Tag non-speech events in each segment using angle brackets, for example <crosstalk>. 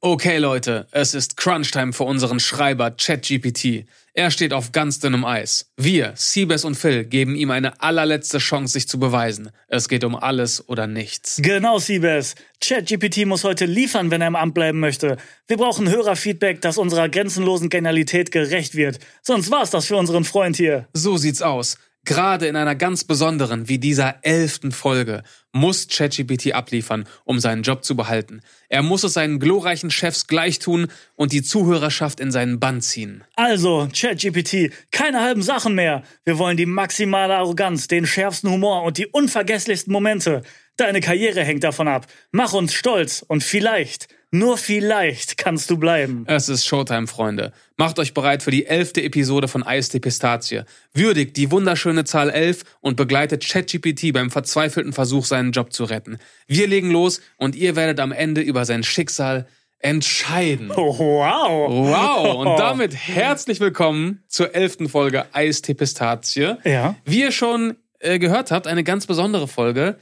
Okay, Leute, es ist Crunchtime für unseren Schreiber ChatGPT. Er steht auf ganz dünnem Eis. Wir, Siebes und Phil, geben ihm eine allerletzte Chance, sich zu beweisen. Es geht um alles oder nichts. Genau, Siebes. ChatGPT muss heute liefern, wenn er im Amt bleiben möchte. Wir brauchen Hörerfeedback, das unserer grenzenlosen Genialität gerecht wird. Sonst war's das für unseren Freund hier. So sieht's aus. Gerade in einer ganz besonderen wie dieser elften Folge muss ChatGPT abliefern, um seinen Job zu behalten. Er muss es seinen glorreichen Chefs gleich tun und die Zuhörerschaft in seinen Bann ziehen. Also, ChatGPT, keine halben Sachen mehr. Wir wollen die maximale Arroganz, den schärfsten Humor und die unvergesslichsten Momente. Deine Karriere hängt davon ab. Mach uns stolz und vielleicht nur vielleicht kannst du bleiben. Es ist Showtime, Freunde. Macht euch bereit für die elfte Episode von Eis Pistazie. Würdigt die wunderschöne Zahl 11 und begleitet ChatGPT beim verzweifelten Versuch, seinen Job zu retten. Wir legen los und ihr werdet am Ende über sein Schicksal entscheiden. Oh, wow. Wow. Und <laughs> damit herzlich willkommen zur elften Folge Eis Pistazie. Ja. Wie ihr schon äh, gehört habt, eine ganz besondere Folge,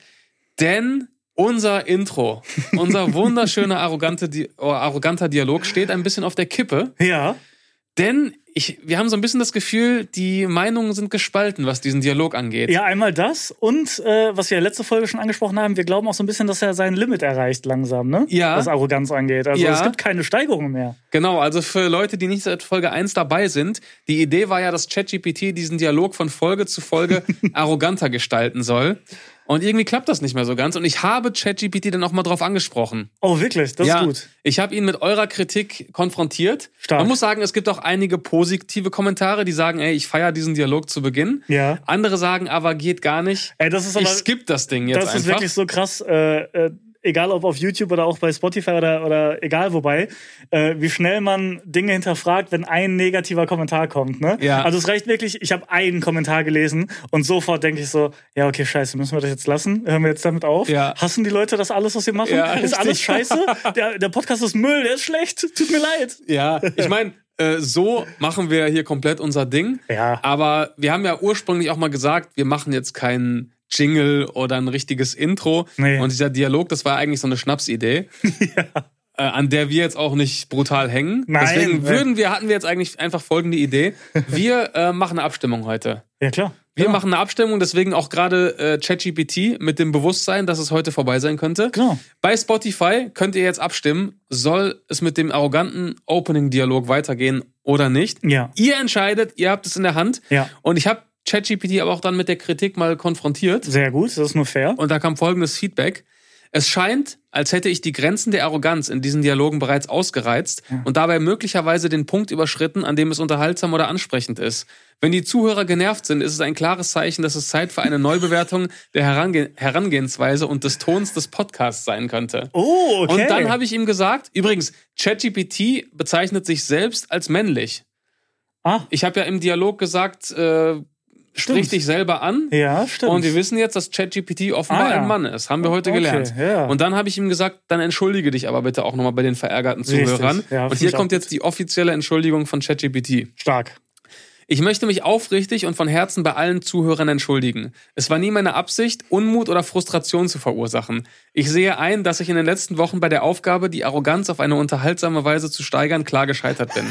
denn unser Intro, unser <laughs> wunderschöner arrogante, Di oh, arroganter Dialog steht ein bisschen auf der Kippe. Ja. Denn ich, wir haben so ein bisschen das Gefühl, die Meinungen sind gespalten, was diesen Dialog angeht. Ja, einmal das und äh, was wir letzte Folge schon angesprochen haben, wir glauben auch so ein bisschen, dass er sein Limit erreicht langsam, ne? Ja. Was Arroganz angeht. Also Ja. es gibt keine Steigerung mehr. Genau, also für Leute, die nicht seit Folge 1 dabei sind, die Idee war ja, dass ChatGPT diesen Dialog von Folge zu Folge <laughs> arroganter gestalten soll. Und irgendwie klappt das nicht mehr so ganz. Und ich habe ChatGPT dann auch mal drauf angesprochen. Oh, wirklich? Das ja, ist gut. Ich habe ihn mit eurer Kritik konfrontiert. Stark. Man muss sagen, es gibt auch einige positive Kommentare, die sagen, ey, ich feiere diesen Dialog zu Beginn. Ja. Andere sagen aber, geht gar nicht. Ey, das ist ich aber skipp das Ding jetzt das ist einfach. wirklich so krass. Äh, äh, egal ob auf YouTube oder auch bei Spotify oder, oder egal wobei, äh, wie schnell man Dinge hinterfragt, wenn ein negativer Kommentar kommt. Ne? Ja. Also es reicht wirklich, ich habe einen Kommentar gelesen und sofort denke ich so, ja okay, scheiße, müssen wir das jetzt lassen? Hören wir jetzt damit auf? Ja. Hassen die Leute das alles, was wir machen? Ja, ist alles scheiße? <laughs> Der, der Podcast ist Müll, der ist schlecht, tut mir leid. Ja, ich meine, äh, so machen wir hier komplett unser Ding. Ja. Aber wir haben ja ursprünglich auch mal gesagt, wir machen jetzt keinen Jingle oder ein richtiges Intro. Nee. Und dieser Dialog, das war eigentlich so eine Schnapsidee. <laughs> Äh, an der wir jetzt auch nicht brutal hängen. Nein. Deswegen würden wir, hatten wir jetzt eigentlich einfach folgende Idee. Wir <laughs> äh, machen eine Abstimmung heute. Ja klar. Wir genau. machen eine Abstimmung, deswegen auch gerade äh, ChatGPT mit dem Bewusstsein, dass es heute vorbei sein könnte. Genau. Bei Spotify könnt ihr jetzt abstimmen, soll es mit dem arroganten Opening-Dialog weitergehen oder nicht. Ja. Ihr entscheidet, ihr habt es in der Hand. Ja. Und ich habe ChatGPT aber auch dann mit der Kritik mal konfrontiert. Sehr gut, das ist nur fair. Und da kam folgendes Feedback. Es scheint, als hätte ich die Grenzen der Arroganz in diesen Dialogen bereits ausgereizt und dabei möglicherweise den Punkt überschritten, an dem es unterhaltsam oder ansprechend ist. Wenn die Zuhörer genervt sind, ist es ein klares Zeichen, dass es Zeit für eine Neubewertung <laughs> der Herange Herangehensweise und des Tons des Podcasts sein könnte. Oh, okay. Und dann habe ich ihm gesagt, übrigens, ChatGPT bezeichnet sich selbst als männlich. ah, Ich habe ja im Dialog gesagt, äh, sprich Stimmt. dich selber an. ja, stimmt. Und wir wissen jetzt, dass ChatGPT offenbar Ah, ja. ein Mann ist. Haben wir heute Okay, gelernt. ja. Und dann habe ich ihm gesagt, dann entschuldige dich aber bitte auch nochmal bei den verärgerten. Zuhörern. Ja, und hier kommt jetzt die offizielle Entschuldigung von ChatGPT. Stark. Ich möchte mich aufrichtig und von Herzen bei allen Zuhörern entschuldigen. Es war nie meine Absicht, Unmut oder Frustration zu verursachen. Ich sehe ein, dass ich in den letzten Wochen bei der Aufgabe, die Arroganz auf eine unterhaltsame Weise zu steigern, klar gescheitert bin.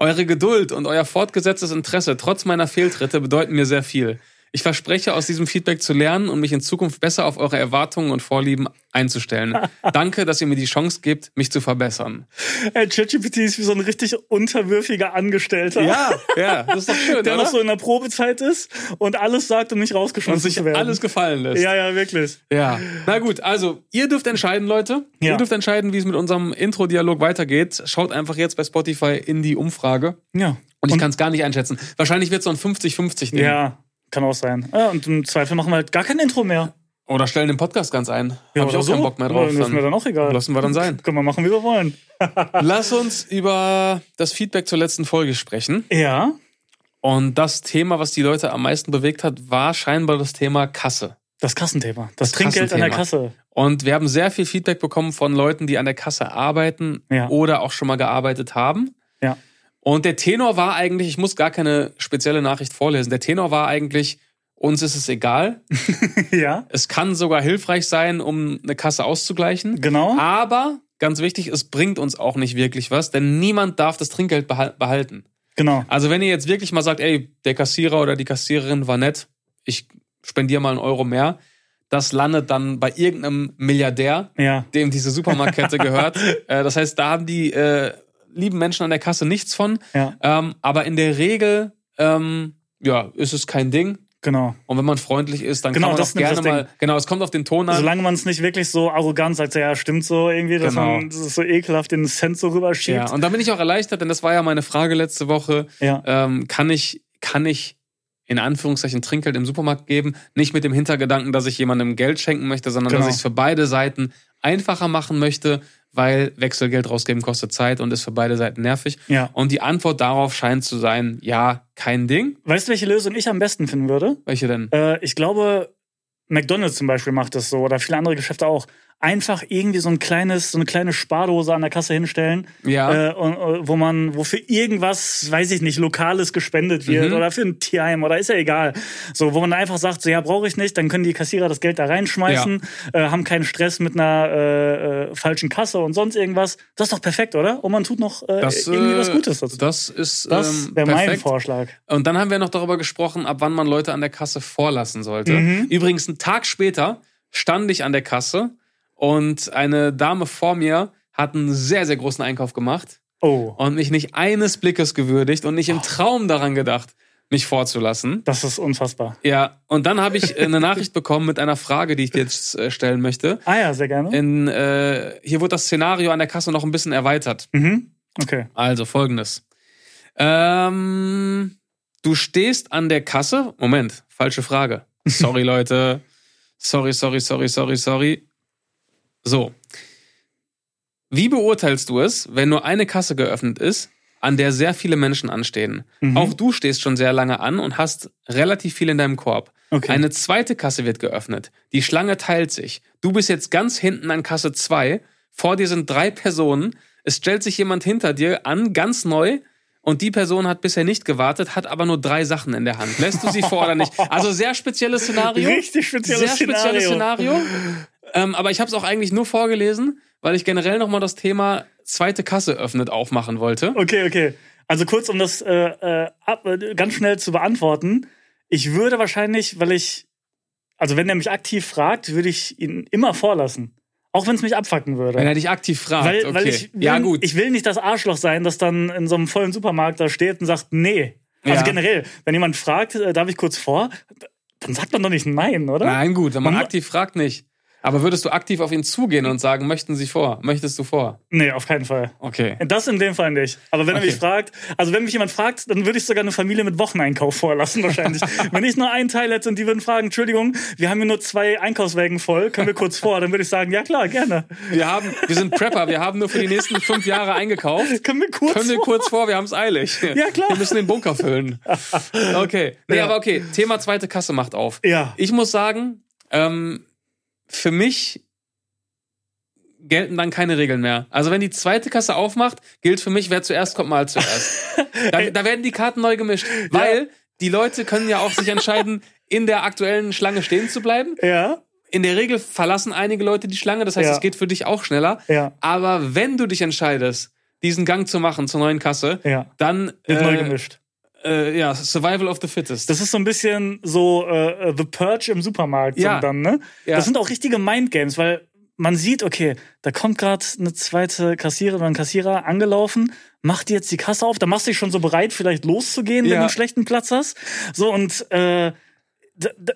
Eure Geduld und euer fortgesetztes Interesse trotz meiner Fehltritte bedeuten mir sehr viel. Ich verspreche, aus diesem Feedback zu lernen und mich in Zukunft besser auf eure Erwartungen und Vorlieben einzustellen. <laughs> Danke, dass ihr mir die Chance gebt, mich zu verbessern. Ey, ChatGPT ist wie so ein richtig unterwürfiger Angestellter. Ja, ja, das ist doch schön, Der oder? noch so in der Probezeit ist und alles sagt, um nicht und rausgeschmissen sich zu werden. alles gefallen lässt. ja, ja, wirklich. Ja, na gut, also ihr dürft entscheiden, Leute. Ja. Ihr dürft entscheiden, wie es mit unserem Intro-Dialog weitergeht. Schaut einfach jetzt bei Spotify in die Umfrage. Ja. Und ich kann es gar nicht einschätzen. Wahrscheinlich wird es so ein 50-50 nehmen. Ja, kann auch sein. Ja, und im Zweifel machen wir halt gar kein Intro mehr. Oder stellen den Podcast ganz ein. Ja, Hab ich auch so. keinen Bock mehr drauf. Ja, ist mir dann auch egal. Lassen wir dann sein. <laughs> Können wir machen, wie wir wollen. <laughs> Lass uns über das Feedback zur letzten Folge sprechen. Ja. Und das Thema, was die Leute am meisten bewegt hat, war scheinbar das Thema Kasse. Das Kassenthema. Das, Das Trinkgeld an der Kassenthema. Kasse. Und wir haben sehr viel Feedback bekommen von Leuten, die an der Kasse arbeiten Ja. oder auch schon mal gearbeitet haben. Ja. Und der Tenor war eigentlich, ich muss gar keine spezielle Nachricht vorlesen, der Tenor war eigentlich, uns ist es egal. <laughs> ja. Es kann sogar hilfreich sein, um eine Kasse auszugleichen. Genau. Aber ganz wichtig, es bringt uns auch nicht wirklich was, denn niemand darf das Trinkgeld behal- behalten. Genau. Also wenn ihr jetzt wirklich mal sagt, ey, der Kassierer oder die Kassiererin war nett, ich spendiere mal einen Euro mehr, das landet dann bei irgendeinem Milliardär, Ja. dem diese Supermarktkette gehört. <laughs> Äh, das heißt, da haben die äh, lieben Menschen an der Kasse nichts von. Ja. Ähm, aber in der Regel, ähm, ja, ist es kein Ding. Genau. Und wenn man freundlich ist, dann Genau, kann man das auch gerne mal. Genau, es kommt auf den Ton an. Solange man es nicht wirklich so arrogant sagt, ja, stimmt so irgendwie, dass Genau. man das so ekelhaft den Cent so rüberschiebt. Ja, und da bin ich auch erleichtert, denn das war ja meine Frage letzte Woche. Ja. Ähm, kann ich, kann ich in Anführungszeichen Trinkgeld im Supermarkt geben? Nicht mit dem Hintergedanken, dass ich jemandem Geld schenken möchte, sondern Genau. dass ich es für beide Seiten einfacher machen möchte, weil Wechselgeld rausgeben kostet Zeit und ist für beide Seiten nervig. Ja. Und die Antwort darauf scheint zu sein, ja, kein Ding. Weißt du, welche Lösung ich am besten finden würde? Welche denn? Äh, ich glaube, McDonalds zum Beispiel macht das so oder viele andere Geschäfte auch. Einfach irgendwie so ein kleines, so eine kleine Spardose an der Kasse hinstellen, Ja. äh, und, äh, wo man, wo für irgendwas, weiß ich nicht, Lokales gespendet wird Mhm. oder für ein Tierheim oder ist ja egal. So, wo man einfach sagt, so ja, brauche ich nicht, dann können die Kassierer das Geld da reinschmeißen, äh, haben keinen Stress mit einer äh, äh, falschen Kasse und sonst irgendwas. Das ist doch perfekt, oder? Und man tut noch äh, Das, irgendwie was äh, Gutes dazu. Das ist Das ähm, wäre mein perfekt. Vorschlag. Und dann haben wir noch darüber gesprochen, ab wann man Leute an der Kasse vorlassen sollte. Mhm. Übrigens, einen Tag später stand ich an der Kasse und eine Dame vor mir hat einen sehr, sehr großen Einkauf gemacht Oh, und mich nicht eines Blickes gewürdigt und nicht im Traum daran gedacht, mich vorzulassen. das ist unfassbar. Ja, und dann habe ich eine Nachricht bekommen mit einer Frage, die ich dir jetzt äh, stellen möchte. Ah ja, sehr gerne. In, äh, hier wurde das Szenario an der Kasse noch ein bisschen erweitert. Mhm. Okay. Also folgendes. Ähm, du stehst an der Kasse. Moment, falsche Frage. Sorry, Leute. Sorry, sorry, sorry, sorry, sorry. So. Wie beurteilst du es, wenn nur eine Kasse geöffnet ist, an der sehr viele Menschen anstehen? Mhm. Auch du stehst schon sehr lange an und hast relativ viel in deinem Korb. Okay. Eine zweite Kasse wird geöffnet. Die Schlange teilt sich. Du bist jetzt ganz hinten an Kasse 2. Vor dir sind drei Personen. Es stellt sich jemand hinter dir an, ganz neu. Und die Person hat bisher nicht gewartet, hat aber nur drei Sachen in der Hand. Lässt du sie vor oder nicht? <laughs> Also sehr spezielles Szenario. Richtig spezielles sehr spezielles Szenario. Ähm, aber ich habe es auch eigentlich nur vorgelesen, weil ich generell nochmal das Thema zweite Kasse öffnet aufmachen wollte. Okay, okay. Also kurz, um das äh, äh, ab, äh, ganz schnell zu beantworten. Ich würde wahrscheinlich, weil ich, also wenn er mich aktiv fragt, würde ich ihn immer vorlassen. Auch wenn es mich abfacken würde. Wenn er dich aktiv fragt. weil, okay. weil ich will, ja, gut. ich will nicht das Arschloch sein, das dann in so einem vollen Supermarkt da steht und sagt, nee. Also Ja. generell, wenn jemand fragt, äh, darf ich kurz vor, dann sagt man doch nicht nein, oder? Nein, gut, wenn man Man- aktiv fragt, nicht. Aber würdest du aktiv auf ihn zugehen und sagen, möchten Sie vor? Möchtest du vor? Nee, auf keinen Fall. Okay. Das in dem Fall nicht. Aber wenn er Okay. mich fragt, also wenn mich jemand fragt, dann würde ich sogar eine Familie mit Wocheneinkauf vorlassen wahrscheinlich. <laughs> wenn ich nur einen Teil hätte und die würden fragen, Entschuldigung, wir haben hier nur zwei Einkaufswägen voll, können wir kurz vor? Dann würde ich sagen, ja klar, gerne. Wir haben, wir sind Prepper, wir haben nur für die nächsten fünf Jahre eingekauft. <laughs> Können wir kurz Können wir vor? kurz vor, wir haben es eilig. Ja, klar. Wir müssen den Bunker füllen. <laughs> Okay. Nee, Ja. aber okay. Thema zweite Kasse macht auf. Ja. Ich muss sagen, ähm, für mich gelten dann keine Regeln mehr. Also wenn die zweite Kasse aufmacht, gilt für mich, wer zuerst kommt, mal zuerst. <laughs> da, da werden die Karten neu gemischt. Weil die Leute können ja auch sich entscheiden, <laughs> in der aktuellen Schlange stehen zu bleiben. Ja. In der Regel verlassen einige Leute die Schlange, das heißt, Ja. es geht für dich auch schneller. Ja. Aber wenn du dich entscheidest, diesen Gang zu machen zur neuen Kasse, Ja. dann Wird neu äh, gemischt. Äh, ja, Survival of the Fittest. Das ist so ein bisschen so äh, The Purge im Supermarkt Ja. dann, ne? Ja. Das sind auch richtige Mindgames, weil man sieht, okay, da kommt gerade eine zweite Kassiererin oder ein Kassierer angelaufen, macht jetzt die Kasse auf, da machst du dich schon so bereit, vielleicht loszugehen, wenn Ja. du einen schlechten Platz hast. So und äh,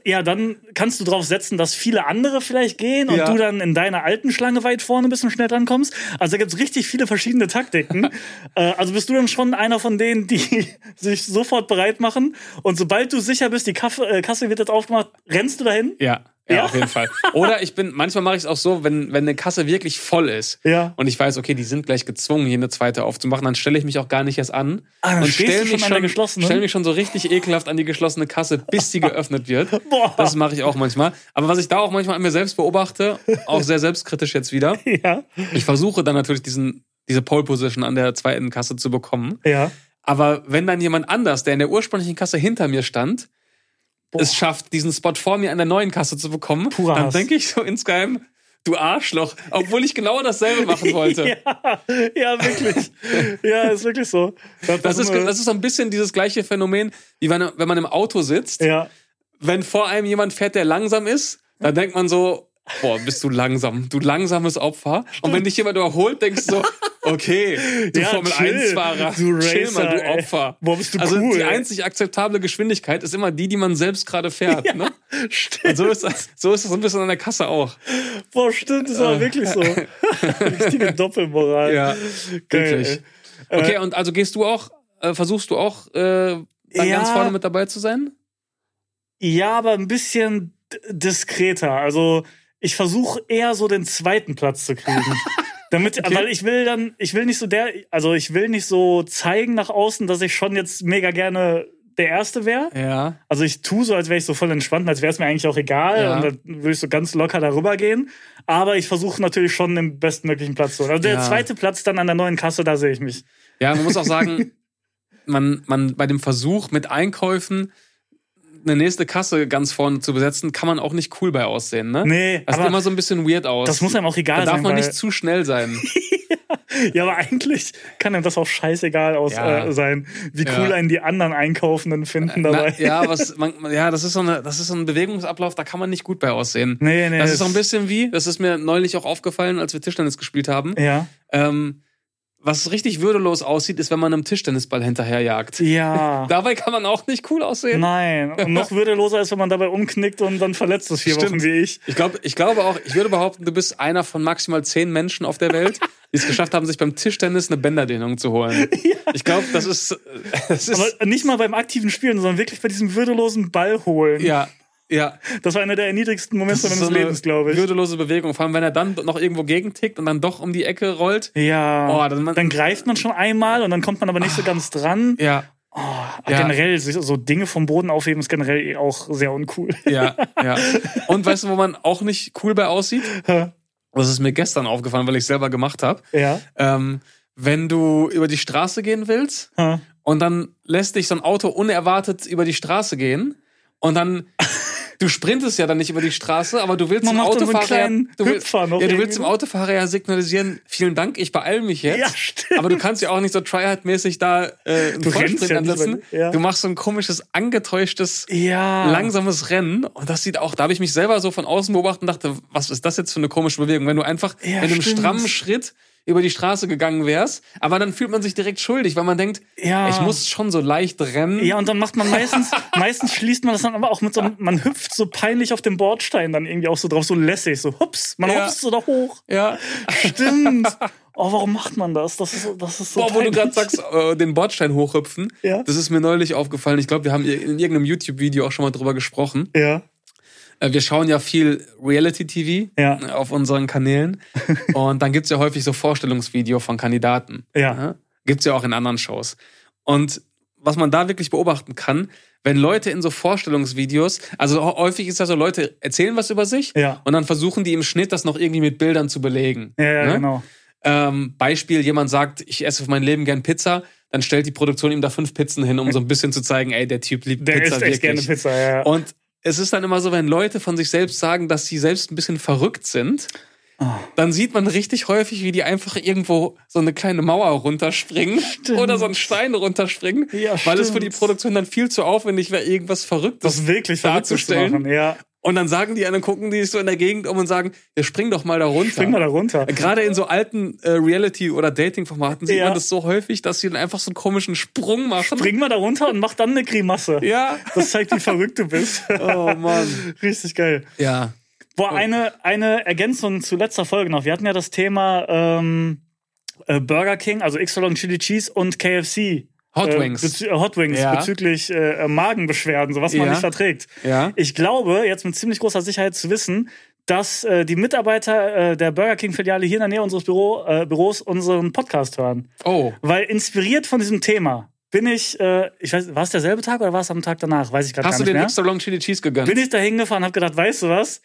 ja, dann kannst du drauf setzen, dass viele andere vielleicht gehen und Ja. du dann in deiner alten Schlange weit vorne bist und schnell drankommst. Also da gibt's richtig viele verschiedene Taktiken. <laughs> äh, also bist du dann schon einer von denen, die <laughs> sich sofort bereit machen und sobald du sicher bist, die Kaffee, äh, Kasse wird jetzt aufgemacht, rennst du dahin? Ja, ja, Ja? auf jeden Fall. Oder ich bin, manchmal mache ich es auch so, wenn, wenn eine Kasse wirklich voll ist Ja. und ich weiß, okay, die sind gleich gezwungen, hier eine zweite aufzumachen, dann stelle ich mich auch gar nicht erst an Ah, und stehst stell du mich schon stell mich schon so richtig ekelhaft an die geschlossene Kasse, bis die geöffnet wird. <laughs> Boah. Das mache ich auch manchmal. Aber was ich da auch manchmal an mir selbst beobachte, auch sehr selbstkritisch jetzt wieder, <laughs> Ja. ich versuche dann natürlich diesen, diese Pole Position an der zweiten Kasse zu bekommen. Ja. Aber wenn dann jemand anders, der in der ursprünglichen Kasse hinter mir stand, Boah. es schafft, diesen Spot vor mir an der neuen Kasse zu bekommen, Purer dann denke ich so insgeheim, du Arschloch, obwohl ich genau dasselbe machen wollte. <laughs> ja, ja, wirklich. ja, ist wirklich so. Das ist, das ist so ein bisschen dieses gleiche Phänomen, wie wenn, wenn man im Auto sitzt. ja. Wenn vor einem jemand fährt, der langsam ist, dann denkt man so, boah, bist du langsam, du langsames Opfer. Und wenn dich jemand überholt, denkst du so, <laughs> okay, du Ja, Formel chill, 1-Fahrer, du chill Racer, mal, du ey. Opfer. Boah, bist du also cool, die ey. einzig akzeptable Geschwindigkeit ist immer die, die man selbst gerade fährt. Ne? Stimmt. Und so ist, das, so ist das ein bisschen an der Kasse auch. Boah, stimmt, das war wirklich so. <laughs> Richtige Doppelmoral. Ja, Geil, wirklich. ey. Okay, und also gehst du auch, äh, versuchst du auch äh, dann Ja. ganz vorne mit dabei zu sein? Ja, aber ein bisschen diskreter. Also ich versuche eher so den zweiten Platz zu kriegen. <laughs> Damit, Okay. weil ich will dann, ich will nicht so der, also ich will nicht so zeigen nach außen, dass ich schon jetzt mega gerne der Erste wäre. Ja. Also ich tue so, als wäre ich so voll entspannt, als wäre es mir eigentlich auch egal. Ja. Und dann würde ich so ganz locker darüber gehen. Aber ich versuche natürlich schon den bestmöglichen Platz zu holen. Also der Ja. zweite Platz dann an der neuen Kasse, da sehe ich mich. Ja, man muss auch sagen, <laughs> man, man bei dem Versuch mit Einkäufen eine nächste Kasse ganz vorne zu besetzen, kann man auch nicht cool bei aussehen, ne? Nee, Das sieht immer so ein bisschen weird aus. das muss einem auch da egal darf sein. man nicht zu schnell sein. <laughs> Ja, aber eigentlich kann einem das auch scheißegal aus, Ja. äh, sein, wie Ja. cool einen die anderen Einkaufenden finden dabei. Na, ja, <laughs> was, man, ja, das ist so eine, das ist so ein Bewegungsablauf, da kann man nicht gut bei aussehen. Nee, nee. Das ist so ein bisschen wie, das ist mir neulich auch aufgefallen, als wir Tischtennis gespielt haben. Ja. Ähm, was richtig würdelos aussieht, ist, wenn man einem Tischtennisball hinterherjagt. Ja. <laughs> Dabei kann man auch nicht cool aussehen. Nein. Und noch würdeloser ist, wenn man dabei umknickt und dann verletzt ist vier Stimmt. Wochen wie ich. Ich glaube, ich glaube auch, ich würde behaupten, du bist einer von maximal zehn Menschen auf der Welt, die es geschafft haben, sich beim Tischtennis eine Bänderdehnung zu holen. <laughs> Ich glaube, das ist, <laughs> das ist Aber nicht mal beim aktiven Spielen, sondern wirklich bei diesem würdelosen Ball holen. ja, ja. Das war einer der niedrigsten Momente meines so Lebens, glaube ich. Würdelose Bewegung. Vor allem, wenn er dann noch irgendwo gegentickt und dann doch um die Ecke rollt. Ja. Oh, dann- dann, greift man schon einmal und dann kommt man aber nicht so ganz dran. Ja, Aber Ja. Generell, so Dinge vom Boden aufheben ist generell auch sehr uncool. ja, ja. <laughs> Und weißt du, wo man auch nicht cool bei aussieht? Das ist mir gestern aufgefallen, weil ich selber gemacht habe. ja. Ähm, wenn du über die Straße gehen willst Ha. und dann lässt dich so ein Auto unerwartet über die Straße gehen und dann <laughs> du sprintest ja dann nicht über die Straße, aber du willst Man dem Autofahrer du, will, Hüpfer noch ja, du willst dem Autofahrer ja signalisieren, vielen Dank, ich beeil mich jetzt. Ja, stimmt. Aber du kannst ja auch nicht so tryhard-mäßig da äh, einen Du Vollsprint ja ansetzen. ja. Du machst so ein komisches, angetäuschtes, Ja. langsames Rennen und das sieht auch, da habe ich mich selber so von außen beobachtet und dachte, was ist das jetzt für eine komische Bewegung? Wenn du einfach Ja, mit einem stimmt. strammen Schritt über die Straße gegangen wärst, aber dann fühlt man sich direkt schuldig, weil man denkt, Ja. ich muss schon so leicht rennen. Ja, und dann macht man meistens, <laughs> meistens schließt man das dann aber auch mit so einem, man hüpft so peinlich auf dem Bordstein dann irgendwie auch so drauf, so lässig, so hups, man Ja. hopst so da hoch. Ja. Stimmt. <laughs> Oh, warum macht man das? Das ist, so- das ist so Boah, wo du gerade sagst, äh, den Bordstein hochhüpfen, Ja. das ist mir neulich aufgefallen. Ich glaube, wir haben in irgendeinem YouTube-Video auch schon mal drüber gesprochen. Ja. Äh, Wir schauen ja viel Reality-TV Ja. äh, auf unseren Kanälen. <laughs> Und dann gibt's ja häufig so Vorstellungsvideo von Kandidaten. Ja. Gibt's ja auch in anderen Shows. Und was man da wirklich beobachten kann, wenn Leute in so Vorstellungsvideos, also hä- häufig ist ja so, Leute erzählen was über sich Ja. und dann versuchen die im Schnitt das noch irgendwie mit Bildern zu belegen. Ja, ja, Ne? genau. Ähm, Beispiel, jemand sagt, ich esse für mein Leben gern Pizza, dann stellt die Produktion ihm da fünf Pizzen hin, um so ein bisschen zu zeigen, ey, der Typ liebt Der Pizza isst echt gerne wirklich. Pizza, ja. ja. Und es ist dann immer so, wenn Leute von sich selbst sagen, dass sie selbst ein bisschen verrückt sind, Ah. dann sieht man richtig häufig, wie die einfach irgendwo so eine kleine Mauer runterspringen oder so einen Stein runterspringen, Ja, weil es für die stimmt. Produktion dann viel zu aufwendig wäre, irgendwas Verrücktes das wirklich darzustellen. machen. Ja. Und dann sagen die, dann gucken die sich so in der Gegend um und sagen, ja, spring doch mal da runter. Spring mal da runter. Gerade in so alten äh, Reality- oder Dating-Formaten sieht Ja. man das so häufig, dass sie dann einfach so einen komischen Sprung machen. Spring mal da runter und mach dann eine Grimasse. Ja. Das zeigt, wie verrückt du bist. Oh Mann. <laughs> Richtig geil. Ja. Boah, eine, eine Ergänzung zu letzter Folge noch. Wir hatten ja das Thema ähm, äh, Burger King, also X-Long Chili Cheese und KFC. Hot Äh, Wings. äh, Hot Wings Ja. bezüglich äh, Magenbeschwerden, so was man Ja. nicht verträgt. Ja. Ich glaube, jetzt mit ziemlich großer Sicherheit zu wissen, dass äh, die Mitarbeiter äh, der Burger King-Filiale hier in der Nähe unseres Büro, äh, Büros unseren Podcast hören. Oh. Weil inspiriert von diesem Thema bin ich, äh, ich weiß, war es derselbe Tag oder war es am Tag danach? Weiß ich gerade gar Hast du nicht den mehr. extra long Chili Cheese gegönnt? Bin ich da hingefahren, habe gedacht, weißt du was?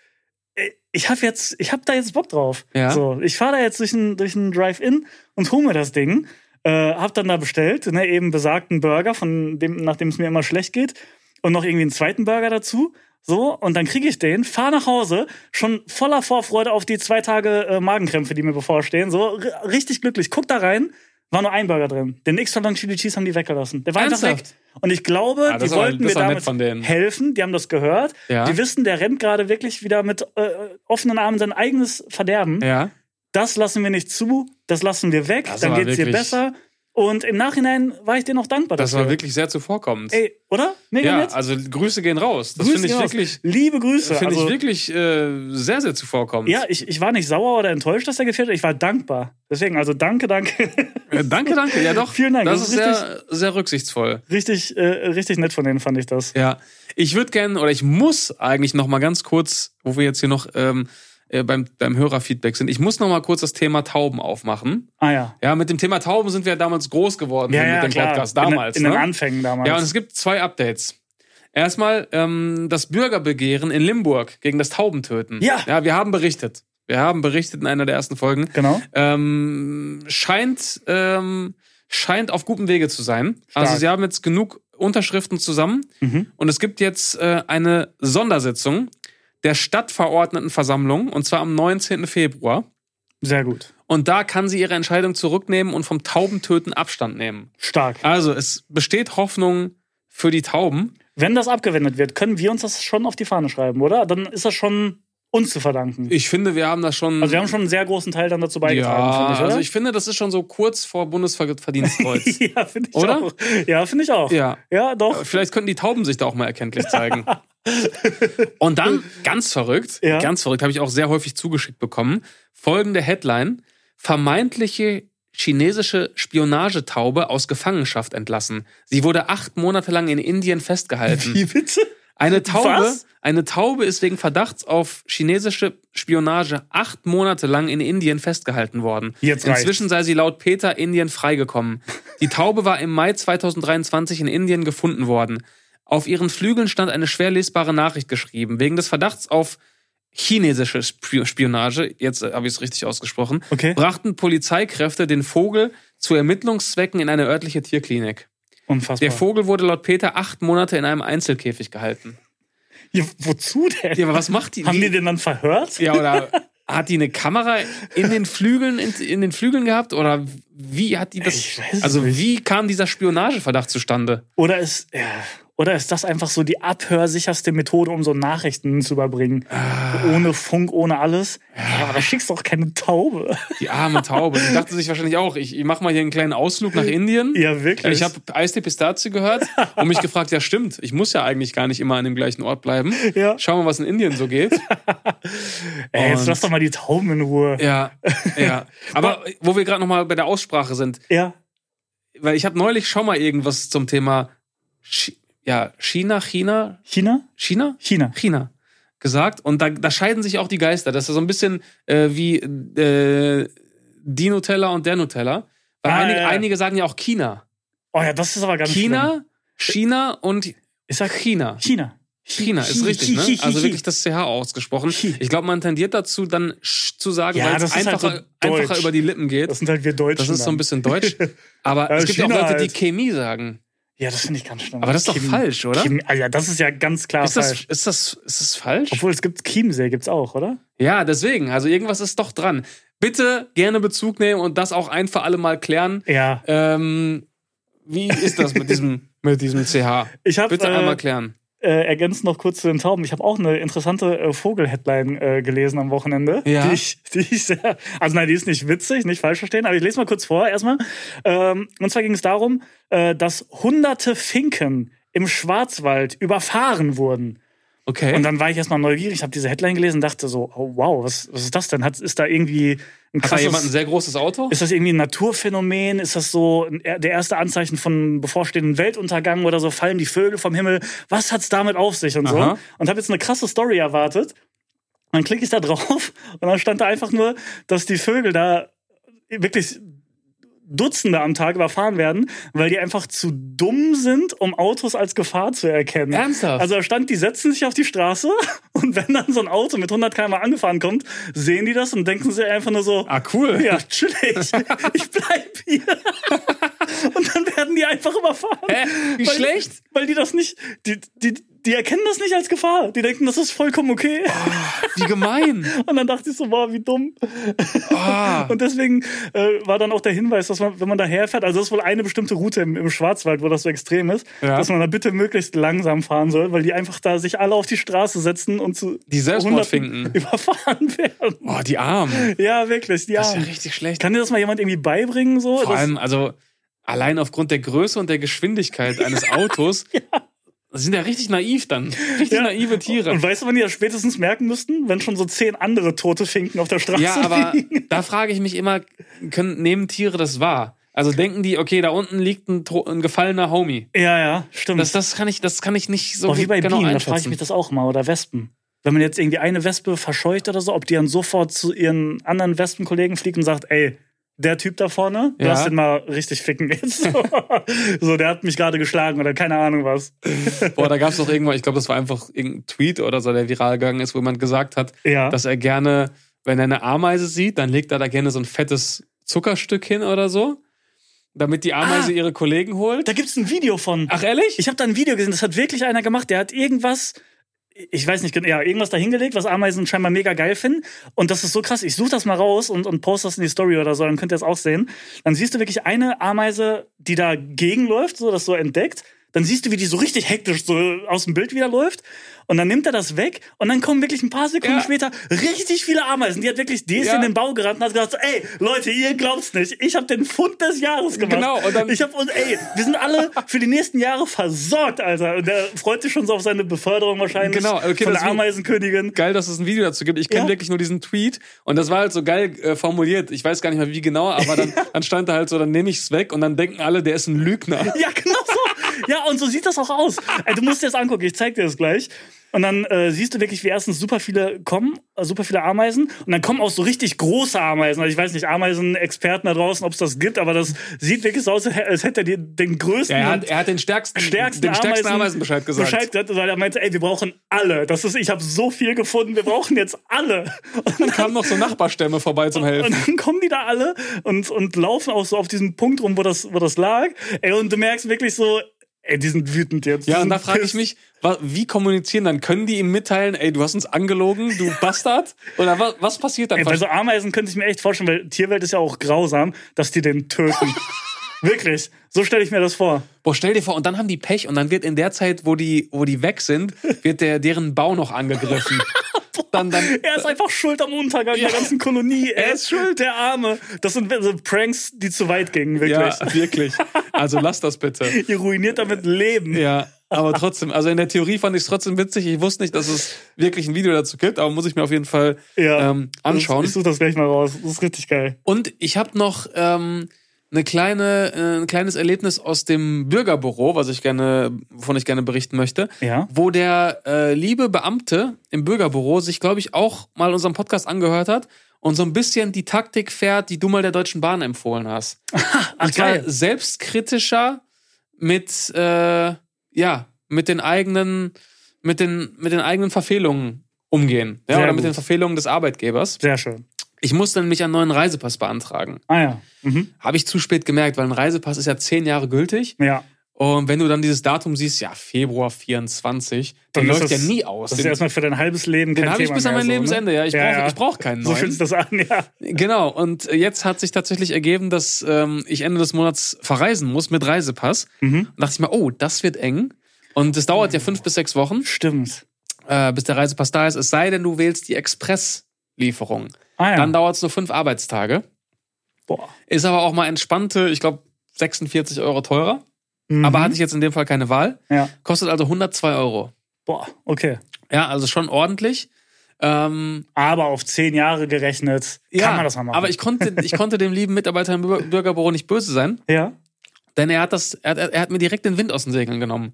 Ey, Ich habe jetzt, ich habe da jetzt Bock drauf. Ja. So, ich fahre da jetzt durch ein, durch ein Drive-In und hole mir das Ding. Äh, hab dann da bestellt, ne, eben besagten Burger, von dem, nachdem es mir immer schlecht geht. Und noch irgendwie einen zweiten Burger dazu. So, und dann kriege ich den, fahr nach Hause, schon voller Vorfreude auf die zwei Tage äh, Magenkrämpfe, die mir bevorstehen. So, richtig glücklich. Guck da rein, war nur ein Burger drin. Den extra Long Chili Cheese haben die weggelassen. Der war einfach weg. Ernsthaft? Und ich glaube, Ah, das die wollten mir damit helfen. Die haben das gehört. Ja. Die wissen, der rennt gerade wirklich wieder mit äh, offenen Armen sein eigenes Verderben. Ja. Das lassen wir nicht zu. Das lassen wir weg. Das dann geht's dir besser. Und im Nachhinein war ich dir noch dankbar Das dafür. war wirklich sehr zuvorkommend. Ey, oder? Mega ja, nett. also Grüße gehen raus. Das Grüße finde ich raus. wirklich, Liebe Grüße. finde also, ich wirklich äh, sehr, sehr zuvorkommend. Ja, ich, ich war nicht sauer oder enttäuscht, dass er gefehlt hat. Ich war dankbar. Deswegen, also danke, danke. Äh, danke, danke. Ja, doch. <laughs> Vielen Dank. Das, Das ist ist sehr, sehr rücksichtsvoll. richtig, äh, richtig nett von denen fand ich das. Ja, ich würde gerne oder ich muss eigentlich noch mal ganz kurz, wo wir jetzt hier noch ähm, äh, beim, beim Hörerfeedback sind, ich muss noch mal kurz das Thema Tauben aufmachen. Ah ja. Ja, mit dem Thema Tauben sind wir damals groß geworden Ja, mit ja, dem klar. Podcast damals. in, in ne? den Anfängen damals. Ja, und es gibt zwei Updates. Erstmal ähm, das Bürgerbegehren in Limburg gegen das Taubentöten. Ja. Ja, wir haben berichtet. Wir haben berichtet in einer der ersten Folgen. genau. Ähm, scheint, ähm, scheint auf gutem Wege zu sein. Stark. Also sie haben jetzt genug Unterschriften zusammen Mhm. und es gibt jetzt äh, eine Sondersitzung der Stadtverordnetenversammlung und zwar am 19. Februar. Sehr gut. Und da kann sie ihre Entscheidung zurücknehmen und vom Taubentöten Abstand nehmen. Stark. Also es besteht Hoffnung für die Tauben. Wenn das abgewendet wird, können wir uns das schon auf die Fahne schreiben, oder? Dann ist das schon uns zu verdanken. Ich finde, wir haben das schon. Also wir haben schon einen sehr großen Teil dann dazu beigetragen, ja, finde ich, also ich finde, das ist schon so kurz vor Bundesverdienstkreuz. <laughs> ja, finde ich Oder? auch. Ja, finde ich auch. ja. Ja, doch. Vielleicht könnten die Tauben sich da auch mal erkenntlich zeigen. <laughs> Und dann, ganz verrückt, Ja. ganz verrückt, habe ich auch sehr häufig zugeschickt bekommen, folgende Headline, vermeintliche chinesische Spionagetaube aus Gefangenschaft entlassen. Sie wurde acht Monate lang in Indien festgehalten. Wie bitte? Eine Taube, Was? eine Taube ist wegen Verdachts auf chinesische Spionage acht Monate lang in Indien festgehalten worden. Jetzt reicht's. Inzwischen sei sie laut Peter Indien freigekommen. Die Taube war im Mai 2023 in Indien gefunden worden. Auf ihren Flügeln stand eine schwer lesbare Nachricht geschrieben. Wegen des Verdachts auf chinesische Sp- Spionage, jetzt äh, habe ich es richtig ausgesprochen, Okay. brachten Polizeikräfte den Vogel zu Ermittlungszwecken in eine örtliche Tierklinik. Unfassbar. Der Vogel wurde laut Peter acht Monate in einem Einzelkäfig gehalten. ja, wozu denn? Ja, aber was macht die? Haben die den dann verhört? Ja, oder <laughs> hat die eine Kamera in den Flügeln, in, in den Flügeln gehabt? Oder wie hat die das? Also, nicht. wie kam dieser Spionageverdacht zustande? Oder ist, ja, oder ist das einfach so die abhörsicherste Methode, um so Nachrichten zu überbringen? Ah. Ohne Funk, ohne alles? Ja, aber da schickst du doch keine Taube. Die arme Taube. Die dachte sich wahrscheinlich auch, ich, ich mache mal hier einen kleinen Ausflug nach Indien. Ja, wirklich. Ich habe Eistee Pistazie gehört und mich gefragt, ja stimmt, ich muss ja eigentlich gar nicht immer an dem gleichen Ort bleiben. Ja. Schau mal, was in Indien so geht. <laughs> Ey, jetzt Und- lass doch mal die Tauben in Ruhe. Ja, <laughs> ja. Aber wo wir gerade noch mal bei der Aussprache sind, Ja. weil ich habe neulich schon mal irgendwas zum Thema Chi ja, China, China, China? China? China. China gesagt. Und da, da scheiden sich auch die Geister. Das ist so ein bisschen äh, wie äh, die Nutella und der Nutella. Weil Ah, einige, ja, ja. einige sagen ja auch China. Oh ja, das ist aber ganz schlimm. China, China und Ich sag China. China. China ist richtig, ne? Also wirklich das CH ausgesprochen. Ich glaube, man tendiert dazu, dann Sch zu sagen, Ja, weil es ist halt einfacher, so einfacher über die Lippen geht. Das sind halt wir Deutschen. Das ist so ein bisschen deutsch. <laughs> Aber es gibt ja auch China Leute, die. Chemie sagen. Ja, das finde ich ganz schlimm. Aber das ist doch Chiem- falsch, oder? Chiem- ah, ja, das ist ja ganz klar Ist das, falsch. ist, das, ist das falsch? Obwohl es gibt Chiemsee, gibt's auch, oder? Ja, deswegen. Also irgendwas ist doch dran. Bitte gerne Bezug nehmen und das auch ein für alle Mal klären. Ja. Ähm, wie ist das mit diesem, <laughs> mit diesem CH? Ich habe Bitte äh, einmal klären. Äh, ergänzt noch kurz zu den Tauben. Ich habe auch eine interessante äh, Vogel-Headline äh, gelesen am Wochenende. Ja. Die ich, die ich sehr, also nein, die ist nicht witzig, nicht falsch verstehen, aber ich lese mal kurz vor erstmal. Ähm, und zwar ging es darum, äh, dass hunderte Finken im Schwarzwald überfahren wurden. Okay. Und dann war ich erstmal neugierig, habe diese Headline gelesen und dachte so, oh, wow, was, was ist das denn? Hat, ist da irgendwie ein Hat da jemand ein sehr großes Auto? ist das irgendwie ein Naturphänomen? Ist das so der erste Anzeichen von bevorstehenden Weltuntergang oder so? Fallen die Vögel vom Himmel? Was hat's damit auf sich und so? Aha. Und habe jetzt eine krasse Story erwartet. Dann klicke ich da drauf <laughs> und dann stand da einfach nur, dass die Vögel da wirklich Dutzende am Tag überfahren werden, weil die einfach zu dumm sind, um Autos als Gefahr zu erkennen. Ernsthaft? Also da stand, die setzen sich auf die Straße <laughs> und wenn dann so ein Auto mit 100 km angefahren kommt, sehen die das und denken sich einfach nur so, ah, cool. ja, chillig, <laughs> ich bleib hier. <laughs> Und dann werden die einfach überfahren. Hä? Wie weil, schlecht? Weil die das nicht, die, die, die erkennen das nicht als Gefahr. Die denken, das ist vollkommen okay. Wie gemein. <laughs> Und dann dachte ich so, boah, wie dumm. Ah. Und deswegen äh, war dann auch der Hinweis, dass man, wenn man daher fährt, also das ist wohl eine bestimmte Route im, im Schwarzwald, wo das so extrem ist, Ja. dass man da bitte möglichst langsam fahren soll, weil die einfach da sich alle auf die Straße setzen und zu Die Selbstmord Hunderten finden. <laughs> überfahren werden. Oh, die Armen. Ja, wirklich, die Das ist ja Armen. richtig schlecht. Kann dir das mal jemand irgendwie beibringen? So? Vor Das- allem, also allein aufgrund der Größe und der Geschwindigkeit eines <laughs> Autos, das sind ja richtig naiv dann. Richtig Ja. naive Tiere. Und weißt du, wann die das spätestens merken müssten? Wenn schon so zehn andere tote Finken auf der Straße Ja, aber liegen. da frage ich mich immer, können, nehmen Tiere das wahr? Also denken die, okay, da unten liegt ein, ein gefallener Homie. Ja, ja, stimmt. Das, das, kann ich, das kann ich nicht so Boah, wie bei genau Bienen, da frage ich mich das auch mal. Oder Wespen. Wenn man jetzt irgendwie eine Wespe verscheucht oder so, ob die dann sofort zu ihren anderen Wespenkollegen fliegt und sagt, ey, der Typ da vorne, Ja. lass den mal richtig ficken jetzt. <laughs> so, so, der hat mich gerade geschlagen oder keine Ahnung was. Boah, da gab es doch irgendwann, ich glaube, das war einfach irgendein Tweet oder so, der viral gegangen ist, wo jemand gesagt hat, Ja. dass er gerne, wenn er eine Ameise sieht, dann legt er da gerne so ein fettes Zuckerstück hin oder so, damit die Ameise Ah. ihre Kollegen holt. Da gibt's ein Video von. Ach, ehrlich? Ich habe da ein Video gesehen, das hat wirklich einer gemacht, der hat irgendwas, ich weiß nicht genau, ja, irgendwas da hingelegt, was Ameisen scheinbar mega geil finden. Und das ist so krass. Ich suche das mal raus und, und poste das in die Story oder so, dann könnt ihr es auch sehen. Dann siehst du wirklich eine Ameise, die da gegenläuft, so das so entdeckt. Dann siehst du, wie die so richtig hektisch so aus dem Bild wieder läuft. Und dann nimmt er das weg und dann kommen wirklich ein paar Sekunden Ja. später richtig viele Ameisen. Die hat wirklich, ist Ja. in den Bau gerannt und hat gesagt, so, ey, Leute, ihr glaubt's nicht. Ich habe den Fund des Jahres gemacht. Genau, und dann- ich habe und ey, wir sind alle für die nächsten Jahre versorgt, Alter. Und der freut sich schon so auf seine Beförderung wahrscheinlich Genau, okay, von der Ameisenkönigin. Geil, dass es ein Video dazu gibt. Ich kenne Ja. wirklich nur diesen Tweet und das war halt so geil äh, formuliert. Ich weiß gar nicht mehr wie genau, aber dann, <laughs> dann stand da halt so, dann nehme ich es weg und dann denken alle, der ist ein Lügner. Ja, genau so. Ja, und so sieht das auch aus. Ey, du musst dir das angucken, ich zeig dir das gleich. Und dann äh, siehst du wirklich, wie erstens super viele kommen, äh, super viele Ameisen. Und dann kommen auch so richtig große Ameisen. Also ich weiß nicht, Ameisen-Experten da draußen, ob es das gibt, aber das sieht wirklich so aus, als hätte er dir den größten Ja, er, hat, er hat den stärksten, stärksten, den stärksten Ameisen, Ameisenbescheid gesagt. Bescheid gesagt, weil er meinte, ey, wir brauchen alle. Das ist, ich habe so viel gefunden, wir brauchen jetzt alle. Und Dann kamen noch so Nachbarstämme vorbei zum Helfen. und dann kommen die da alle und, und laufen auch so auf diesen Punkt rum, wo das, wo das lag. Ey, und du merkst wirklich so, ey, die sind wütend jetzt. Ja, und da frage ich mich, wie kommunizieren dann? Können die ihm mitteilen, ey, du hast uns angelogen, du <laughs> Bastard? Oder was, was passiert dann? Ey, bei so Ameisen könnte ich mir echt vorstellen, weil Tierwelt ist ja auch grausam, dass die den töten. <laughs> Wirklich. So stelle ich mir das vor. Boah, stell dir vor, und dann haben die Pech und dann wird in der Zeit, wo die, wo die weg sind, <laughs> wird der, deren Bau noch angegriffen. Dann, dann, Er ist einfach schuld am Untergang Ja. der ganzen Kolonie. <laughs> Er, Er ist ist schuld, der Arme. Das sind so Pranks, die zu weit gingen, wirklich. ja, wirklich. Also lass das bitte. <laughs> Ihr ruiniert damit Leben. Ja, aber trotzdem, also in der Theorie fand ich es trotzdem witzig. Ich wusste nicht, dass es wirklich ein Video dazu gibt, aber muss ich mir auf jeden Fall Ja. ähm, anschauen. Ich suche das gleich mal raus. Das ist richtig geil. Und ich habe noch ähm, eine kleine, äh, ein kleines Erlebnis aus dem Bürgerbüro, was ich gerne, wovon ich gerne berichten möchte, Ja. wo der äh, liebe Beamte im Bürgerbüro sich, glaube ich, auch mal unseren Podcast angehört hat und so ein bisschen die Taktik fährt, die du mal der Deutschen Bahn empfohlen hast. <laughs> Ach, geil. selbstkritischer mit, äh, ja, mit den eigenen, mit den, mit den eigenen Verfehlungen umgehen. Ja, Sehr oder mit gut. den Verfehlungen des Arbeitgebers. Sehr schön. Ich musste nämlich einen neuen Reisepass beantragen. Ah ja. Mhm. Habe ich zu spät gemerkt, weil ein Reisepass ist ja zehn Jahre gültig. Ja. Und wenn du dann dieses Datum siehst, ja, Februar 24, der Dann läuft das- ja nie aus. Das ist erstmal für dein halbes Leben kein den habe ich bis an mein so, Lebensende, ne? ja. Ich brauche ich brauch keinen So neuen. fühlt sich das an, ja. Genau, und jetzt hat sich tatsächlich ergeben, dass ähm, ich Ende des Monats verreisen muss mit Reisepass. Mhm. Und dachte ich mir, oh, das wird eng. Und es dauert ja fünf bis sechs Wochen, Stimmt. äh, bis der Reisepass da ist. Es sei denn, du wählst die Expresslieferung. Ah ja. Dann dauert es nur fünf Arbeitstage. Boah. Ist aber auch mal entspannte, ich glaube, 46 Euro teurer. Mhm. Aber hatte ich jetzt in dem Fall keine Wahl. Ja. Kostet also 102 Euro. Boah, okay. Ja, also schon ordentlich. Ähm, Aber auf zehn Jahre gerechnet kann ja, man das mal machen. aber ich konnte, ich konnte dem lieben Mitarbeiter im Bür- Bürgerbüro nicht böse sein, ja, denn er hat das, er hat, er hat mir direkt den Wind aus den Segeln genommen.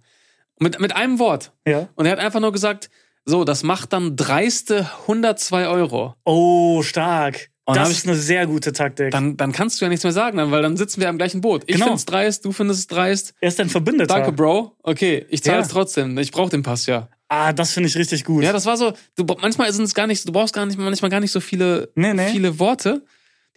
Mit, mit einem Wort. ja. Und er hat einfach nur gesagt, so, das macht dann dreiste 102 Euro. Oh, stark. Und das ist eine sehr gute Taktik. Dann, dann kannst du ja nichts mehr sagen, dann, weil dann sitzen wir am gleichen Boot. Ich Genau. find's dreist, du findest es dreist. er ist dein Verbündeter. Danke, Bro. Okay, ich zahle Ja. es trotzdem. Ich brauche den Pass ja. Ah, das finde ich richtig gut. Ja, das war so, du, manchmal sind es gar nicht, du brauchst gar nicht, manchmal gar nicht so viele, Nee, nee. viele Worte.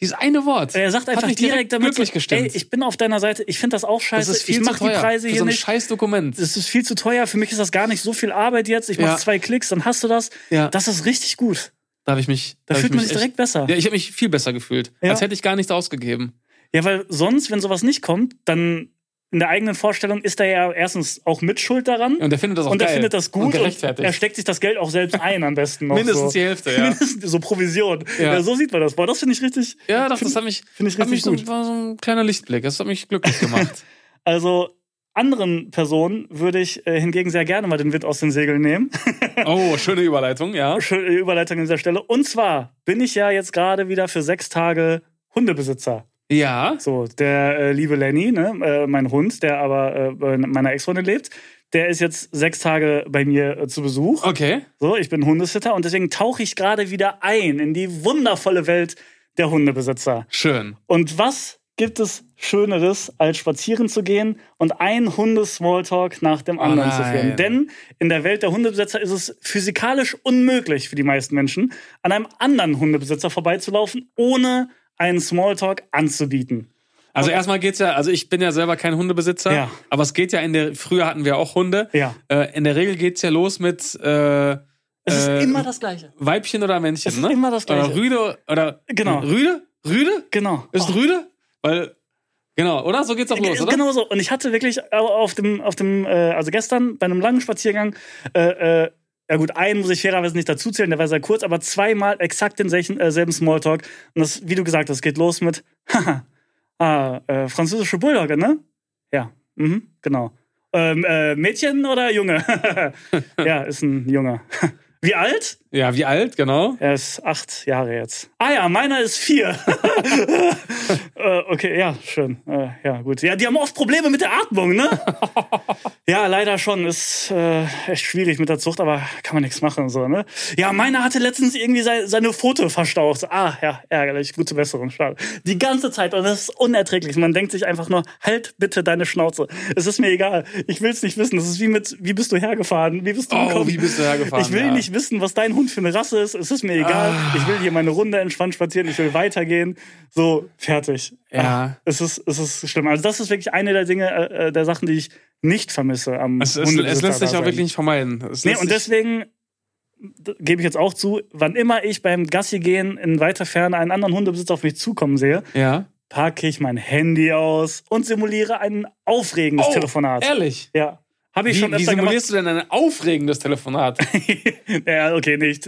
Dieses eine Wort. Er sagt einfach hat mich direkt, damit glücklich gestimmt. ey, ich bin auf deiner Seite. Ich finde das auch scheiße. das ist viel ich zu mache teuer. die Preise für hier so ein nicht. scheiß Dokument. Das ist viel zu teuer. Für mich ist das gar nicht so viel Arbeit jetzt. Ich mache Ja. zwei Klicks, dann hast du das. Ja. Das ist richtig gut. Da habe ich mich. Da fühlt man sich direkt besser. Ja, ich habe mich viel besser gefühlt. Ja. Als hätte ich gar nichts ausgegeben. Ja, weil sonst, wenn sowas nicht kommt, dann in der eigenen Vorstellung ist er ja erstens auch mitschuld daran. Und er findet das auch und er findet das Und gut und, gerechtfertigt. er steckt sich das Geld auch selbst ein am besten Mindestens so. die Hälfte, ja. Mindestens so Provision. Ja. Ja. so sieht man das. Boah, das finde ich richtig. Ja, doch, find- das hat mich, find ich hat mich richtig so, gut. war so ein kleiner Lichtblick. Das hat mich glücklich gemacht. <laughs> Also anderen Personen würde ich äh, hingegen sehr gerne mal den Wind aus den Segeln nehmen. <laughs> oh, schöne Überleitung, ja. Schöne Überleitung an dieser Stelle. Und zwar bin ich ja jetzt gerade wieder für sechs Tage Hundebesitzer. Ja. So, der äh, liebe Lenny, ne, äh, mein Hund, der aber äh, bei meiner Ex-Freundin lebt, der ist jetzt sechs Tage bei mir äh, zu Besuch. Okay. So, ich bin Hundesitter und deswegen tauche ich gerade wieder ein in die wundervolle Welt der Hundebesitzer. Schön. Und was gibt es Schöneres, als spazieren zu gehen und ein Hundesmalltalk nach dem anderen zu nein. führen? Denn in der Welt der Hundebesitzer ist es physikalisch unmöglich für die meisten Menschen, an einem anderen Hundebesitzer vorbeizulaufen, ohne einen Smalltalk anzubieten. Also erstmal geht's ja, also ich bin ja selber kein Hundebesitzer, Ja. aber es geht ja in der, früher hatten wir auch Hunde. Ja. Äh, in der Regel geht's ja los mit äh, Es ist äh, immer das Gleiche. Weibchen oder Männchen, Es ist ne? immer das Gleiche. Oder Rüde oder Genau. Rüde? Rüde? Genau. Ist Oh. Rüde? Weil genau, oder? So geht's auch los, oder? Genau so. Und ich hatte wirklich auf dem, auf dem, äh, also gestern bei einem langen Spaziergang, äh, äh, ja gut, einen muss ich fairerweise nicht dazuzählen, der war sehr kurz, aber zweimal exakt den selchen, äh, selben Smalltalk. Und das, wie du gesagt hast, geht los mit, <laughs> haha, ah, äh, französische Bulldogge, ne? Ja, mhm, genau. Ähm, äh, Mädchen oder Junge? <laughs> ja, ist ein Junge. <laughs> Wie alt? Ja, wie alt, genau? Er ist acht Jahre jetzt. Ah ja, meiner ist vier. <laughs> äh, okay, ja, schön. Äh, ja, gut. Ja, die haben oft Probleme mit der Atmung, ne? <laughs> ja, leider schon. Ist äh, echt schwierig mit der Zucht, aber kann man nichts machen. So, ne? Ja, meiner hatte letztens irgendwie sei, seine Pfote verstaucht. Ah, ja, ärgerlich. Gute Besserung. Schade. Die ganze Zeit. Und das ist unerträglich. Man denkt sich einfach nur, halt bitte deine Schnauze. Es ist mir egal. Ich will es nicht wissen. Das ist wie mit, wie bist du hergefahren? Wie bist du Oh, gekommen? wie bist du hergefahren, Ich will ja. nicht wissen, was dein Hund für eine Rasse ist. Es ist mir egal. Ah. Ich will hier meine Runde entspannt spazieren. Ich will weitergehen. So, fertig. Ja. Ah, es ist, es ist schlimm. Also, das ist wirklich eine der Dinge, äh, der Sachen, die ich nicht vermisse am Es, es, es lässt sich auch wirklich nicht vermeiden. Nee, und deswegen gebe ich jetzt auch zu, wann immer ich beim Gassi gehen in weiter Ferne einen anderen Hundebesitzer auf mich zukommen sehe, Ja. packe ich mein Handy aus und simuliere ein aufregendes Oh, Telefonat. Ehrlich? Ja. Habe ich Wie, schon wie öfter gemacht. simulierst du denn ein aufregendes Telefonat? <laughs> ja, okay, nee, ich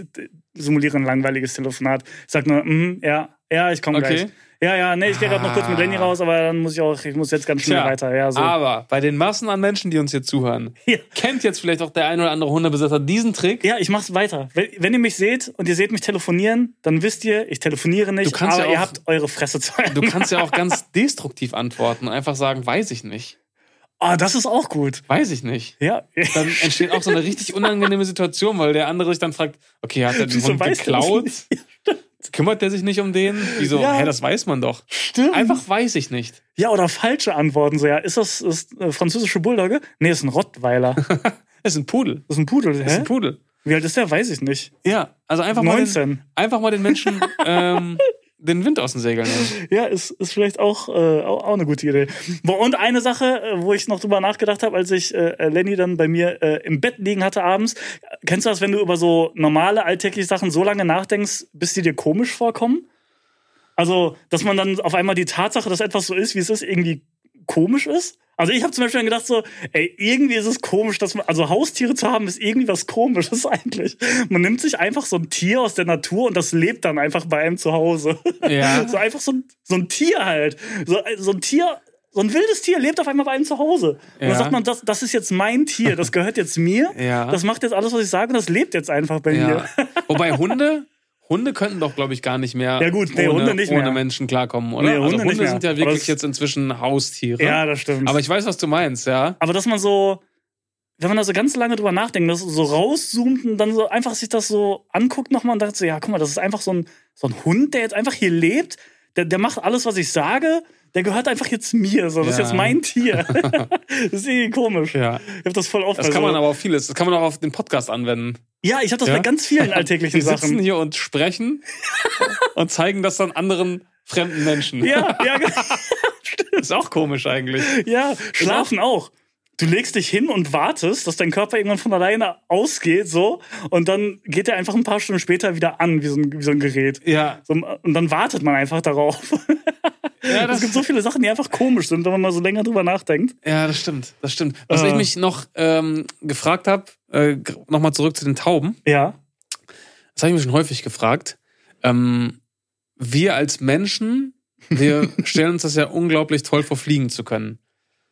simuliere ein langweiliges Telefonat. Ich sag nur, mhm, ja, ja, ich komme Okay. gleich. Ja, ja, nee, ich gehe gerade noch kurz mit Lenny Ah. raus, aber dann muss ich auch, ich muss jetzt ganz schnell Tja, weiter. Ja, so. Aber bei den Massen an Menschen, die uns hier zuhören, <laughs> Ja. kennt jetzt vielleicht auch der ein oder andere Hundebesitzer diesen Trick. Ja, ich mach's weiter. Wenn, wenn ihr mich seht und ihr seht mich telefonieren, dann wisst ihr, ich telefoniere nicht, aber ja ihr auch- habt eure Fresse zu halten. Du kannst ja auch <laughs> ganz destruktiv antworten und einfach sagen, weiß ich nicht. Ah, das ist auch gut. Weiß ich nicht. Ja. Dann entsteht auch so eine richtig unangenehme Situation, weil der andere sich dann fragt, okay, hat er den Wieso Hund geklaut? Kümmert der sich nicht um den? Wieso? Ja. Hä, das weiß man doch. Stimmt. Einfach weiß ich nicht. Ja, oder falsche Antworten. So, ja, ist das ist, äh, französische Bulldogge? Nee, ist ein Rottweiler. <laughs> ist ein Pudel. ist ein Pudel. Das ist Hä? ein Pudel. Wie alt ist der? Weiß ich nicht. Ja, also einfach mal den, 19. einfach mal den Menschen <laughs> ähm, den Wind aus den Segeln nehmen. <laughs> Ja, ist, ist vielleicht auch, äh, auch, auch eine gute Idee. Und eine Sache, äh, wo ich noch drüber nachgedacht habe, als ich äh, Lenny dann bei mir äh, im Bett liegen hatte abends. Kennst du das, wenn du über so normale alltägliche Sachen so lange nachdenkst, bis die dir komisch vorkommen? Also, dass man dann auf einmal die Tatsache, dass etwas so ist, wie es ist, irgendwie komisch ist? Also ich habe zum Beispiel dann gedacht so, ey, irgendwie ist es komisch, dass man, also Haustiere zu haben, ist irgendwie was Komisches <laughs> eigentlich. Man nimmt sich einfach so ein Tier aus der Natur und das lebt dann einfach bei einem zu Hause. Ja. <laughs> So einfach so ein, so ein Tier halt. So, so ein Tier, so ein wildes Tier lebt auf einmal bei einem zu Hause. Und Ja. dann sagt man, das, das ist jetzt mein Tier, das gehört jetzt mir. <laughs> Ja. Das macht jetzt alles, was ich sage und das lebt jetzt einfach bei Ja. mir. Wobei Hunde, Hunde könnten doch, glaube ich, gar nicht mehr, Ja gut, nee, ohne, Hunde nicht mehr. ohne Menschen klarkommen, oder? Nee, also Hunde Hunde nicht mehr. sind ja wirklich jetzt inzwischen Haustiere. Ja, das stimmt. Aber ich weiß, was du meinst, ja. Aber dass man so, wenn man da so ganz lange drüber nachdenkt, dass so rauszoomt und dann so einfach sich das so anguckt nochmal und sagt so, ja, guck mal, das ist einfach so ein, so ein Hund, der jetzt einfach hier lebt, der, der macht alles, was ich sage, der gehört einfach jetzt mir, so, das ist Ja. jetzt mein Tier. <laughs> das ist irgendwie komisch. Ja. Ich hab das voll oft. Das kann man so- aber auf vieles. Das kann man auch auf den Podcast anwenden. ja, ich habe das Ja? bei ganz vielen alltäglichen <laughs> Wir sitzen Sachen. hier und sprechen und zeigen das dann anderen fremden Menschen. Ja, ja, <laughs> genau. Ist auch komisch eigentlich. ja, schlafen auch. Du legst dich hin und wartest, dass dein Körper irgendwann von alleine ausgeht, so, und dann geht er einfach ein paar Stunden später wieder an, wie so ein, wie so ein Gerät. Ja. So, und dann wartet man einfach darauf. <laughs> Ja, es das, gibt so viele Sachen, die einfach komisch sind, wenn man mal so länger drüber nachdenkt. ja, das stimmt. Das stimmt. Was Äh. ich mich noch ähm, gefragt habe, äh, nochmal zurück zu den Tauben. Ja. Das habe ich mich schon häufig gefragt. Ähm, wir als Menschen, wir <laughs> stellen uns das ja unglaublich toll vor, fliegen zu können.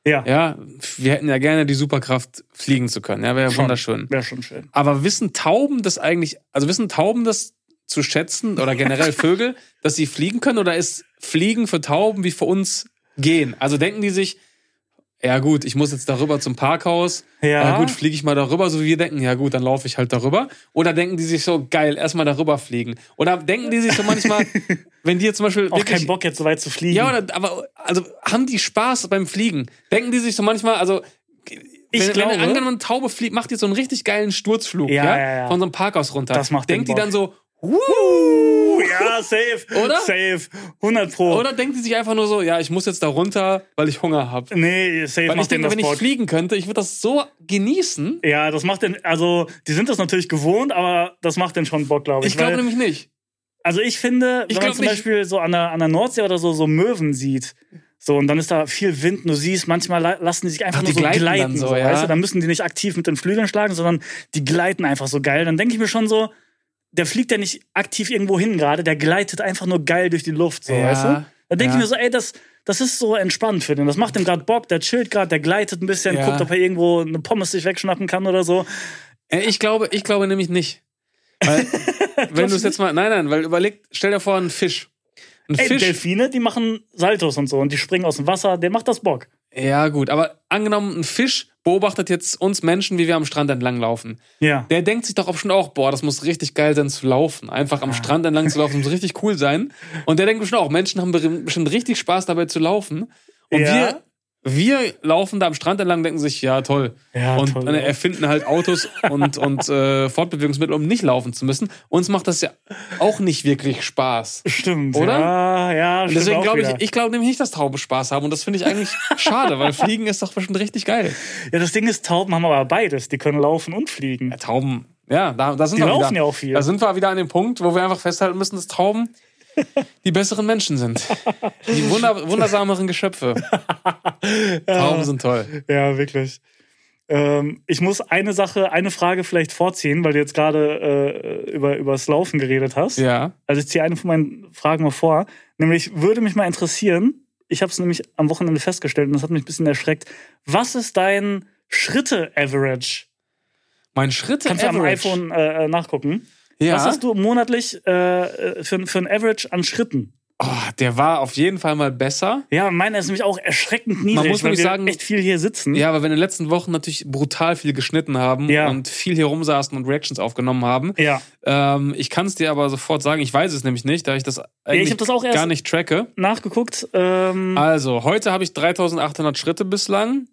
Ja. Ja, wir hätten ja gerne die Superkraft, fliegen zu können. Ja, wäre ja wunderschön. Wäre schon schön. Aber wissen Tauben das eigentlich, also wissen Tauben das zu schätzen oder generell <laughs> Vögel, dass sie fliegen können oder ist Fliegen für Tauben wie für uns gehen? Also denken die sich, ja gut, ich muss jetzt darüber zum Parkhaus, Ja. ja gut, fliege ich mal darüber, so wie wir denken, ja gut, dann laufe ich halt darüber. Oder denken die sich so, geil, erstmal darüber fliegen. Oder denken die sich so manchmal, <laughs> wenn die jetzt zum Beispiel Auch wirklich, keinen Bock, jetzt so weit zu fliegen. ja, oder, aber, also, haben die Spaß beim Fliegen? Denken die sich so manchmal, also, Ich wenn, glaube- wenn angenommen Taube fliegt, macht die so einen richtig geilen Sturzflug, Ja, ja, ja, von so einem Parkhaus runter. Das macht den Denkt die Bock. dann so, Uh, ja, safe. Oder? Safe. 100 Pro. oder denkt die sich einfach nur so, ja, ich muss jetzt da runter, weil ich Hunger habe. Nee, safe Weil ich macht denke, wenn ich Bock. fliegen könnte, ich würde das so genießen. Ja, das macht den, also, die sind das natürlich gewohnt, aber das macht den schon Bock, glaube ich. Ich glaube nämlich nicht. Also ich finde, Ich wenn man zum nicht. Beispiel so an der, an der Nordsee oder so, so Möwen sieht, so, und dann ist da viel Wind, du siehst, manchmal la- lassen die sich einfach Ach, nur so gleiten gleiten, so, ja. weißt du? Dann müssen die nicht aktiv mit den Flügeln schlagen, sondern die gleiten einfach so geil. Dann denke ich mir schon so, der fliegt ja nicht aktiv irgendwo hin gerade, der gleitet einfach nur geil durch die Luft, so, Ja, weißt du? Dann denke ja. ich mir so, ey, das, das ist so entspannt für den. Das macht dem gerade Bock, der chillt gerade, der gleitet ein bisschen, Ja. guckt, ob er irgendwo eine Pommes sich wegschnappen kann oder so. Äh, Ich glaube, ich glaube nämlich nicht. Weil, <laughs> wenn du es jetzt mal, nein, nein, weil überleg, stell dir vor, ein Fisch. Ein Ey, Fisch. Delfine, die machen Saltos und so und die springen aus dem Wasser, der macht das Bock. Ja, gut, aber angenommen, ein Fisch beobachtet jetzt uns Menschen, wie wir am Strand entlang laufen. Ja. Der denkt sich doch bestimmt auch, boah, das muss richtig geil sein zu laufen. Einfach am Strand entlang zu laufen, muss richtig cool sein. Und der denkt bestimmt auch, Menschen haben be- bestimmt richtig Spaß dabei zu laufen. Und Ja. wir, wir laufen da am Strand entlang, denken sich, ja, toll. Ja, und toll, dann ja. erfinden halt Autos <laughs> und, und äh, Fortbewegungsmittel, um nicht laufen zu müssen. Uns macht das ja auch nicht wirklich Spaß. Stimmt. Oder? Ja, ja, Und stimmt deswegen glaube ich, ich glaube nämlich nicht, dass Tauben Spaß haben. Und das finde ich eigentlich schade, weil Fliegen ist doch bestimmt richtig geil. Ja, das Ding ist, Tauben haben aber beides. Die können laufen und fliegen. Ja, Tauben, ja, da, da sind Die wir laufen wieder. ja auch viel. Da sind wir wieder an dem Punkt, wo wir einfach festhalten müssen, dass Tauben die besseren Menschen sind. Die wunder, wundersameren Geschöpfe. Tauben sind toll. Ja, wirklich. Ähm, ich muss eine Sache, eine Frage vielleicht vorziehen, weil du jetzt gerade äh, über, über das Laufen geredet hast. Ja. Also ich ziehe eine von meinen Fragen mal vor. Nämlich würde mich mal interessieren, ich habe es nämlich am Wochenende festgestellt und das hat mich ein bisschen erschreckt. Was ist dein Schritte-Average? Mein Schritt Kannst du am iPhone äh, äh, nachgucken. Ja. Was hast du monatlich äh, äh, für, für ein Average an Schritten? Oh, der war auf jeden Fall mal besser. Ja, meiner ist nämlich auch erschreckend niedrig, muss weil wir sagen- echt viel hier sitzen. Ja, aber wir in den letzten Wochen natürlich brutal viel geschnitten haben Ja. und viel hier rumsaßen und Reactions aufgenommen haben. Ja. Ähm, ich kann es dir aber sofort sagen, ich weiß es nämlich nicht, da ich das eigentlich hab das auch erst- gar nicht tracke. Nachgeguckt. Ähm, Also, heute habe ich 3800 Schritte bislang.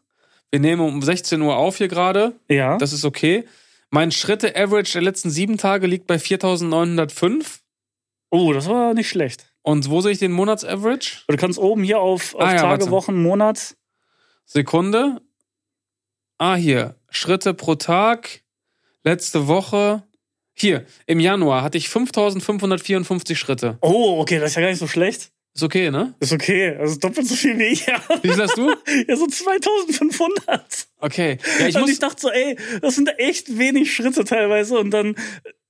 Wir nehmen um 16 Uhr auf hier gerade. ja. Das ist okay. Mein Schritte-Average der letzten sieben Tage liegt bei 4905. oh, das war nicht schlecht. Und wo sehe ich den Monats-Average? Du kannst oben hier auf, auf Ah, ja, Tage, warte. Wochen, Monat. Sekunde. Ah, hier. Schritte pro Tag. Letzte Woche. Hier, im Januar hatte ich 5554 Schritte. Oh, okay, das ist ja gar nicht so schlecht. Ist okay, ne? Ist okay. Also doppelt so viel wie ich. <laughs> Wie viel hast du? Ja, so 2500. Okay. Ja, ich und muss, ich dachte so, ey, das sind echt wenig Schritte teilweise. Und dann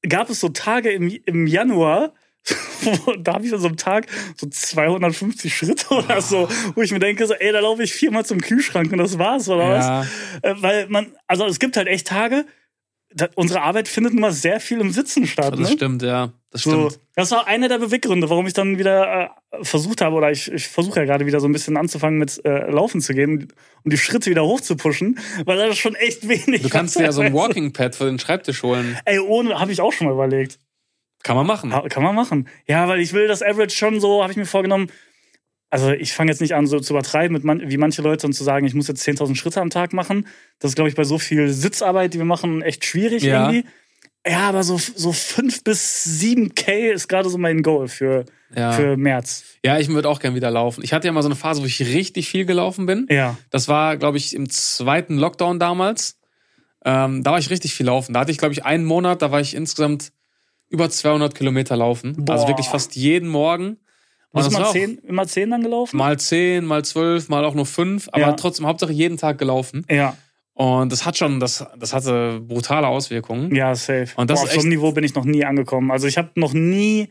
gab es so Tage im, im Januar, <laughs> wo, da habe ich an so einem Tag so 250 Schritte oder so, wo ich mir denke, so, ey, da laufe ich viermal zum Kühlschrank und das war's, oder Ja. was? Äh, weil man, also es gibt halt echt Tage, da, unsere Arbeit findet nun mal sehr viel im Sitzen statt. das ne? stimmt, ja. Das So, stimmt. das war einer der Beweggründe, warum ich dann wieder äh, versucht habe, oder ich, ich versuche ja gerade wieder so ein bisschen anzufangen mit äh, Laufen zu gehen, um die Schritte wieder hochzupushen, weil das ist schon echt wenig. Du kannst <laughs> dir ja so ein. Walking Pad für den Schreibtisch holen. Ey, ohne, habe ich auch schon mal überlegt. Kann man machen. Ha- Kann man machen. Ja, weil ich will das Average schon so, habe ich mir vorgenommen. Also ich fange jetzt nicht an, so zu übertreiben, mit man, wie manche Leute und zu sagen, ich muss jetzt 10.000 Schritte am Tag machen. Das ist, glaube ich, bei so viel Sitzarbeit, die wir machen, echt schwierig Ja. irgendwie. Ja, aber so, so 5 bis 7K ist gerade so mein Goal für, Ja. für März. Ja, ich würde auch gern wieder laufen. Ich hatte ja mal so eine Phase, wo ich richtig viel gelaufen bin. Ja. Das war, glaube ich, im zweiten Lockdown damals. Ähm, da war ich richtig viel laufen. Da hatte ich, glaube ich, einen Monat, da war ich insgesamt über 200 Kilometer laufen. Also Boah. wirklich fast jeden Morgen. Bist du mal zehn, immer 10 dann gelaufen? mal 10, mal 12, mal auch nur 5, aber Ja. trotzdem Hauptsache jeden Tag gelaufen. Ja, Und das hat schon, das, das hatte brutale Auswirkungen. ja, safe. Und das boah, auf so einem Niveau bin ich noch nie angekommen. Also ich habe noch nie.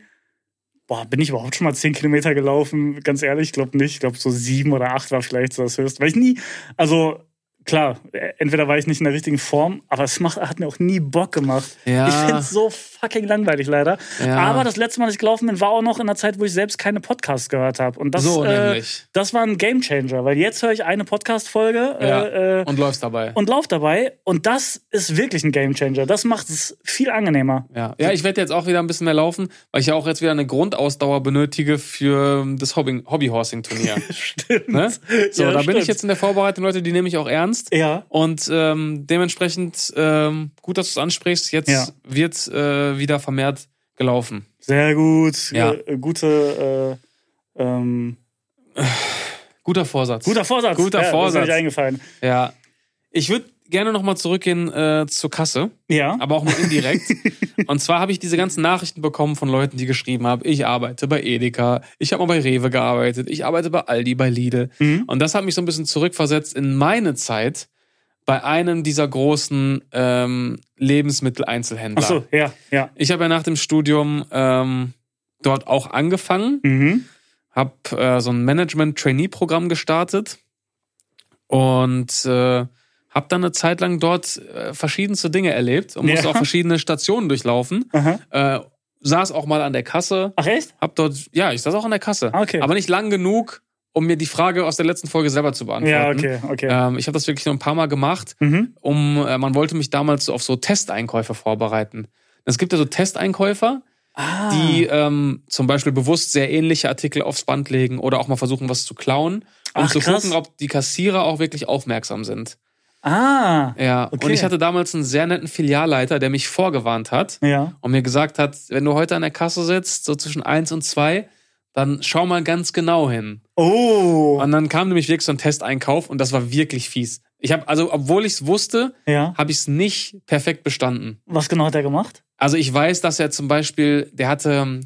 Boah, bin ich überhaupt schon mal 10 Kilometer gelaufen? Ganz ehrlich, ich glaube nicht. Ich glaube, so sieben oder acht war vielleicht so das höchste. Weil ich nie, also klar, entweder war ich nicht in der richtigen Form, aber es macht, hat mir auch nie Bock gemacht. Ja. Ich finde es so fucking langweilig leider. Ja. Aber das letzte Mal, dass ich gelaufen bin, war auch noch in der Zeit, wo ich selbst keine Podcasts gehört habe. Und das, So äh, das war ein Gamechanger, weil jetzt höre ich eine Podcast-Folge Ja. äh, äh, Und läufst dabei. und lauf dabei. Und das ist wirklich ein Gamechanger. Das macht es viel angenehmer. Ja, ja ich werde jetzt auch wieder ein bisschen mehr laufen, weil ich ja auch jetzt wieder eine Grundausdauer benötige für das Hobby- Hobbyhorsing-Turnier. <laughs> Stimmt. ne? So, da bin ich stimmt. jetzt in der Vorbereitung, Leute, die nehme ich auch ernst. Ja. Und ähm, dementsprechend ähm, gut, dass du es ansprichst. Jetzt Ja. wird äh, wieder vermehrt gelaufen. Sehr gut. Ja. Äh, gute, äh, ähm, Guter Vorsatz. guter Vorsatz. Guter ja, Das ist Vorsatz. mir nicht eingefallen. Ja. Ich würde gerne nochmal zurückgehen äh, zur Kasse, Ja. aber auch nur indirekt. <laughs> Und zwar habe ich diese ganzen Nachrichten bekommen von Leuten, die geschrieben haben, ich arbeite bei Edeka, ich habe mal bei Rewe gearbeitet, ich arbeite bei Aldi, bei Lidl. Mhm. Und das hat mich so ein bisschen zurückversetzt in meine Zeit bei einem dieser großen ähm, Lebensmitteleinzelhändler. Ach so, ja, ja. Ich habe ja nach dem Studium ähm, dort auch angefangen, Mhm. habe äh, so ein Management-Trainee-Programm gestartet und äh, habe dann eine Zeit lang dort äh, verschiedenste Dinge erlebt und musste Ja. auch verschiedene Stationen durchlaufen. Äh, saß auch mal an der Kasse, Ach echt? hab dort, ja, ich saß auch an der Kasse, Ah, okay. aber nicht lang genug, um mir die Frage aus der letzten Folge selber zu beantworten. Ja, okay, okay. Ähm, ich habe das wirklich nur ein paar Mal gemacht, Mhm. um, äh, man wollte mich damals auf so Testeinkäufe vorbereiten. Es gibt ja so Testeinkäufer, Ah. die ähm, zum Beispiel bewusst sehr ähnliche Artikel aufs Band legen oder auch mal versuchen, was zu klauen, um Ach, zu krass. gucken, ob die Kassierer auch wirklich aufmerksam sind. Ah. Ja, Okay. und ich hatte damals einen sehr netten Filialleiter, der mich vorgewarnt hat Ja. und mir gesagt hat, wenn du heute an der Kasse sitzt, so zwischen eins und zwei, dann schau mal ganz genau hin. Oh. Und dann kam nämlich wirklich so ein Testeinkauf und das war wirklich fies. Ich habe also, obwohl ich es wusste, Ja. habe ich es nicht perfekt bestanden. Was genau hat er gemacht? Also ich weiß, dass er zum Beispiel, der hatte, ähm,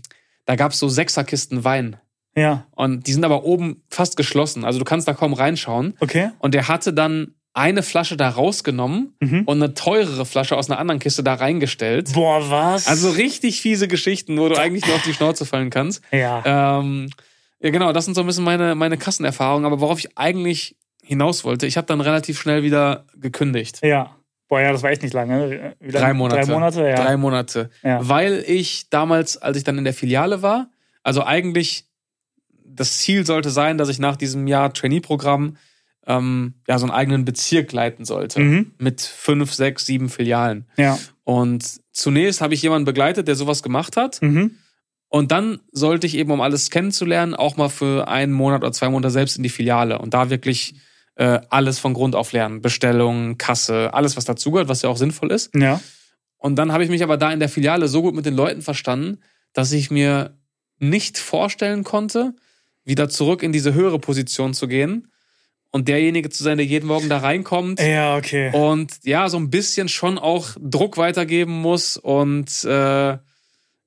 da gab es so Sechserkisten Wein. Ja. Und die sind aber oben fast geschlossen. Also du kannst da kaum reinschauen. Okay. Und der hatte dann eine Flasche da rausgenommen Mhm. und eine teurere Flasche aus einer anderen Kiste da reingestellt. Boah, was? Also richtig fiese Geschichten, wo du eigentlich nur auf die Schnauze fallen kannst. Ja. Ähm, ja, genau, das sind so ein bisschen meine, meine Kassenerfahrungen. Aber worauf ich eigentlich hinaus wollte, ich habe dann relativ schnell wieder gekündigt. Ja. Boah, ja, das war echt nicht lange. Wie lange? Drei Monate. Drei Monate, ja. Drei Monate. Ja. Weil ich damals, als ich dann in der Filiale war, also eigentlich das Ziel sollte sein, dass ich nach diesem Jahr Trainee-Programm ähm, ja so einen eigenen Bezirk leiten sollte. Mhm. Mit fünf, sechs, sieben Filialen. Ja. Und zunächst habe ich jemanden begleitet, der sowas gemacht hat. Mhm. Und dann sollte ich eben, um alles kennenzulernen, auch mal für einen Monat oder zwei Monate selbst in die Filiale und da wirklich äh, alles von Grund auf lernen. Bestellung, Kasse, alles, was dazugehört, was ja auch sinnvoll ist. Ja. Und dann habe ich mich aber da in der Filiale so gut mit den Leuten verstanden, dass ich mir nicht vorstellen konnte, wieder zurück in diese höhere Position zu gehen und derjenige zu sein, der jeden Morgen da reinkommt Ja, okay. und ja, so ein bisschen schon auch Druck weitergeben muss und äh,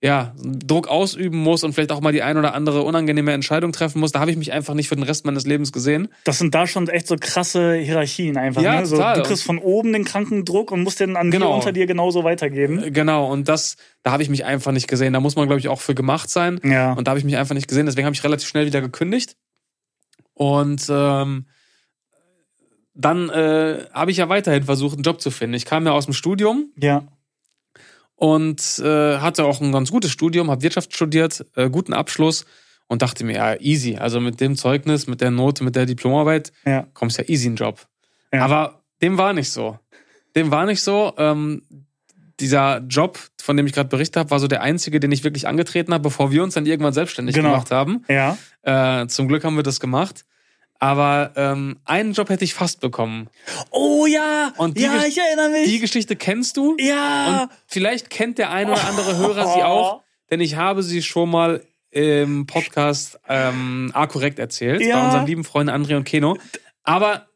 ja, Druck ausüben muss und vielleicht auch mal die ein oder andere unangenehme Entscheidung treffen muss. Da habe ich mich einfach nicht für den Rest meines Lebens gesehen. Das sind da schon echt so krasse Hierarchien einfach. Ja, ne? so, total. du kriegst von oben den kranken Druck und musst den an Genau. dir unter dir genauso weitergeben. Äh, Genau, und das, da habe ich mich einfach nicht gesehen. Da muss man, glaube ich, auch für gemacht sein. Ja. Und da habe ich mich einfach nicht gesehen. Deswegen habe ich relativ schnell wieder gekündigt. Und ähm, dann äh, habe ich ja weiterhin versucht, einen Job zu finden. Ich kam ja aus dem Studium Ja. und äh, hatte auch ein ganz gutes Studium, habe Wirtschaft studiert, äh, guten Abschluss und dachte mir, ja, easy. Also mit dem Zeugnis, mit der Note, mit der Diplomarbeit Ja. kommst ja easy in den Job. Ja. Aber dem war nicht so. Dem war nicht so. Ähm, dieser Job, von dem ich gerade berichtet habe, war so der einzige, den ich wirklich angetreten habe, bevor wir uns dann irgendwann selbstständig Genau. gemacht haben. Ja. Äh, zum Glück haben wir das gemacht. Aber ähm, einen Job hätte ich fast bekommen. Oh ja, Und die ja, Gesch- ich erinnere mich. Die Geschichte kennst du? ja. Und vielleicht kennt der ein oder andere Hörer sie auch, <laughs> denn ich habe sie schon mal im Podcast ähm, A korrekt erzählt, Ja. bei unseren lieben Freunden André und Keno. Aber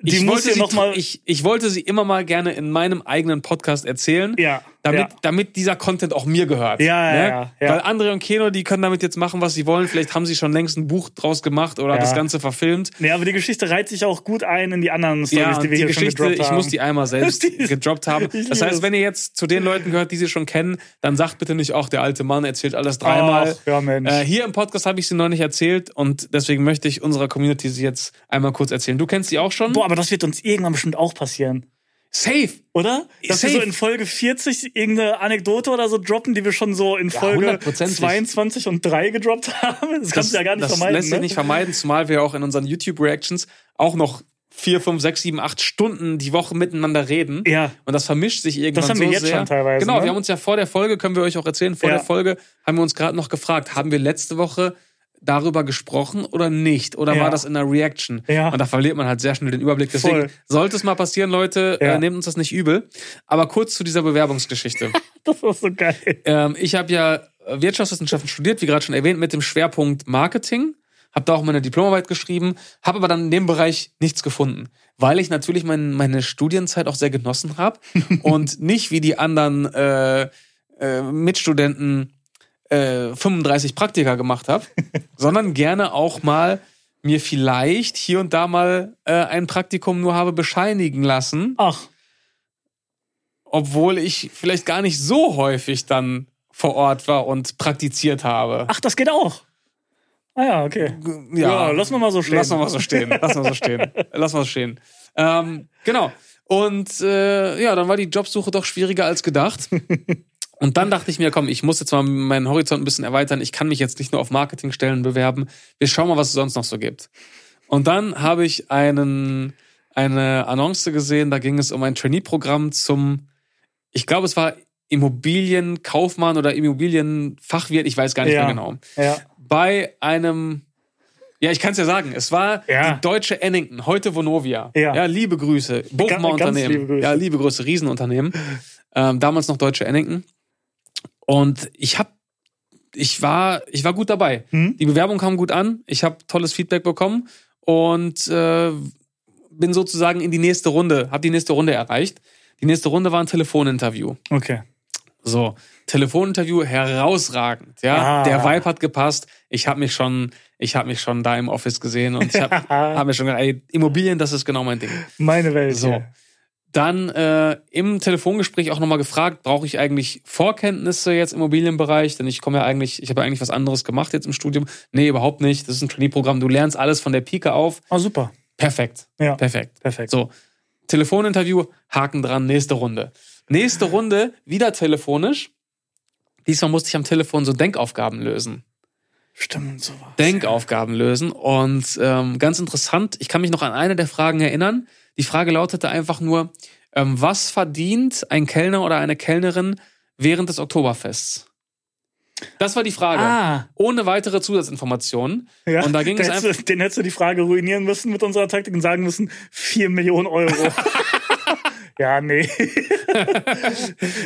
Die ich, wollte sie, noch mal- ich, ich wollte sie immer mal gerne in meinem eigenen Podcast erzählen. ja. Damit, ja. damit dieser Content auch mir gehört. ne? Ja, ja, ja, ja. Weil André und Keno, die können damit jetzt machen, was sie wollen. Vielleicht haben sie schon längst ein Buch draus gemacht oder Ja. das Ganze verfilmt. Nee, aber die Geschichte reiht sich auch gut ein in die anderen Stories, Ja, die wir die hier schon Geschichte, gedroppt ich haben. muss die einmal <laughs> selbst gedroppt haben. Ich <laughs> Das heißt, wenn ihr jetzt zu den Leuten gehört, die sie schon kennen, dann sagt bitte nicht, auch der alte Mann erzählt alles dreimal. Ach, ja, Mensch. Äh, hier im Podcast habe ich sie noch nicht erzählt und deswegen möchte ich unserer Community sie jetzt einmal kurz erzählen. Du kennst sie auch schon? Boah, aber das wird uns irgendwann bestimmt auch passieren. Safe! Oder? Dass wir Safe. so in Folge 40 irgendeine Anekdote oder so droppen, die wir schon so in Ja, Folge hundertprozentig. 22 und 3 gedroppt <laughs> haben. Das kannst du ja gar nicht das vermeiden. lässt sich ne? nicht vermeiden, zumal wir auch in unseren YouTube-Reactions auch noch vier, fünf, sechs, sieben, acht Stunden die Woche miteinander reden. Ja. Und das vermischt sich irgendwann Das haben wir so jetzt sehr. schon teilweise, Genau, ne? wir haben uns ja vor der Folge, können wir euch auch erzählen, vor Ja. der Folge haben wir uns gerade noch gefragt, haben wir letzte Woche darüber gesprochen oder nicht? Oder Ja. war das in der Reaction? Ja. Und da verliert man halt sehr schnell den Überblick. Deswegen Voll. sollte es mal passieren, Leute, Ja. äh, nehmt uns das nicht übel. Aber kurz zu dieser Bewerbungsgeschichte. <laughs> Das war so geil. Ähm, ich habe ja Wirtschaftswissenschaften studiert, wie gerade schon erwähnt, mit dem Schwerpunkt Marketing. Habe da auch meine Diplomarbeit geschrieben, habe aber dann in dem Bereich nichts gefunden, weil ich natürlich mein, meine Studienzeit auch sehr genossen habe <laughs> und nicht wie die anderen äh, äh, Mitstudenten äh, 35 Praktika gemacht habe, <laughs> sondern gerne auch mal mir vielleicht hier und da mal äh, ein Praktikum nur habe bescheinigen lassen, Ach, obwohl ich vielleicht gar nicht so häufig dann vor Ort war und praktiziert habe. ach, das geht auch. Ah ja, okay. Ja, lass mal mal so stehen. Lass mal so stehen. Lass mal so stehen. <laughs> Lass mal so stehen. Ähm, genau. Und äh, ja, dann war die Jobsuche doch schwieriger als gedacht. <laughs> Und dann dachte ich mir, komm, ich muss jetzt mal meinen Horizont ein bisschen erweitern. Ich kann mich jetzt nicht nur auf Marketingstellen bewerben. Wir schauen mal, was es sonst noch so gibt. Und dann habe ich einen, eine Annonce gesehen, da ging es um ein Trainee-Programm zum, ich glaube, es war Immobilienkaufmann oder Immobilienfachwirt, ich weiß gar nicht Ja. mehr genau Ja. bei einem, ja, ich kann es ja sagen, es war Ja. die deutsche Ennington, heute Vonovia. Ja. liebe Grüße. Ganz Unternehmen. liebe Grüße. Ja, liebe Grüße, Riesenunternehmen. Ähm, damals noch deutsche Ennington. Und ich habe ich war, ich war gut dabei. Hm? Die Bewerbung kam gut an. Ich habe tolles Feedback bekommen und äh, bin sozusagen in die nächste Runde, habe die nächste Runde erreicht. Die nächste Runde war ein Telefoninterview. Okay. So, Telefoninterview herausragend. Ja, Ah. der Vibe hat gepasst. Ich habe mich schon, ich habe mich schon da im Office gesehen und ich habe <laughs> hab mir schon gedacht, ey, Immobilien, das ist genau mein Ding. Meine Welt. So. hier. Dann äh, im Telefongespräch auch nochmal gefragt, brauche ich eigentlich Vorkenntnisse jetzt im Immobilienbereich? Denn ich komme ja eigentlich, ich habe ja eigentlich was anderes gemacht jetzt im Studium. Nee, überhaupt nicht. Das ist ein Trainee-Programm. Du lernst alles von der Pike auf. Oh, super. Perfekt. Ja. Perfekt. Perfekt. So, Telefoninterview, Haken dran, nächste Runde. Nächste Runde, wieder telefonisch. Diesmal musste ich am Telefon so Denkaufgaben lösen. Stimmt, sowas. Denkaufgaben lösen. Und ähm, ganz interessant, ich kann mich noch an eine der Fragen erinnern. Die Frage lautete einfach nur, ähm, was verdient ein Kellner oder eine Kellnerin während des Oktoberfests? Das war die Frage. Ah, Ohne weitere Zusatzinformationen. ja. Und da ging Den es hättest, du, den hättest du die Frage ruinieren müssen mit unserer Taktik und sagen müssen, 4 Millionen Euro. <laughs> ja, nee. <laughs>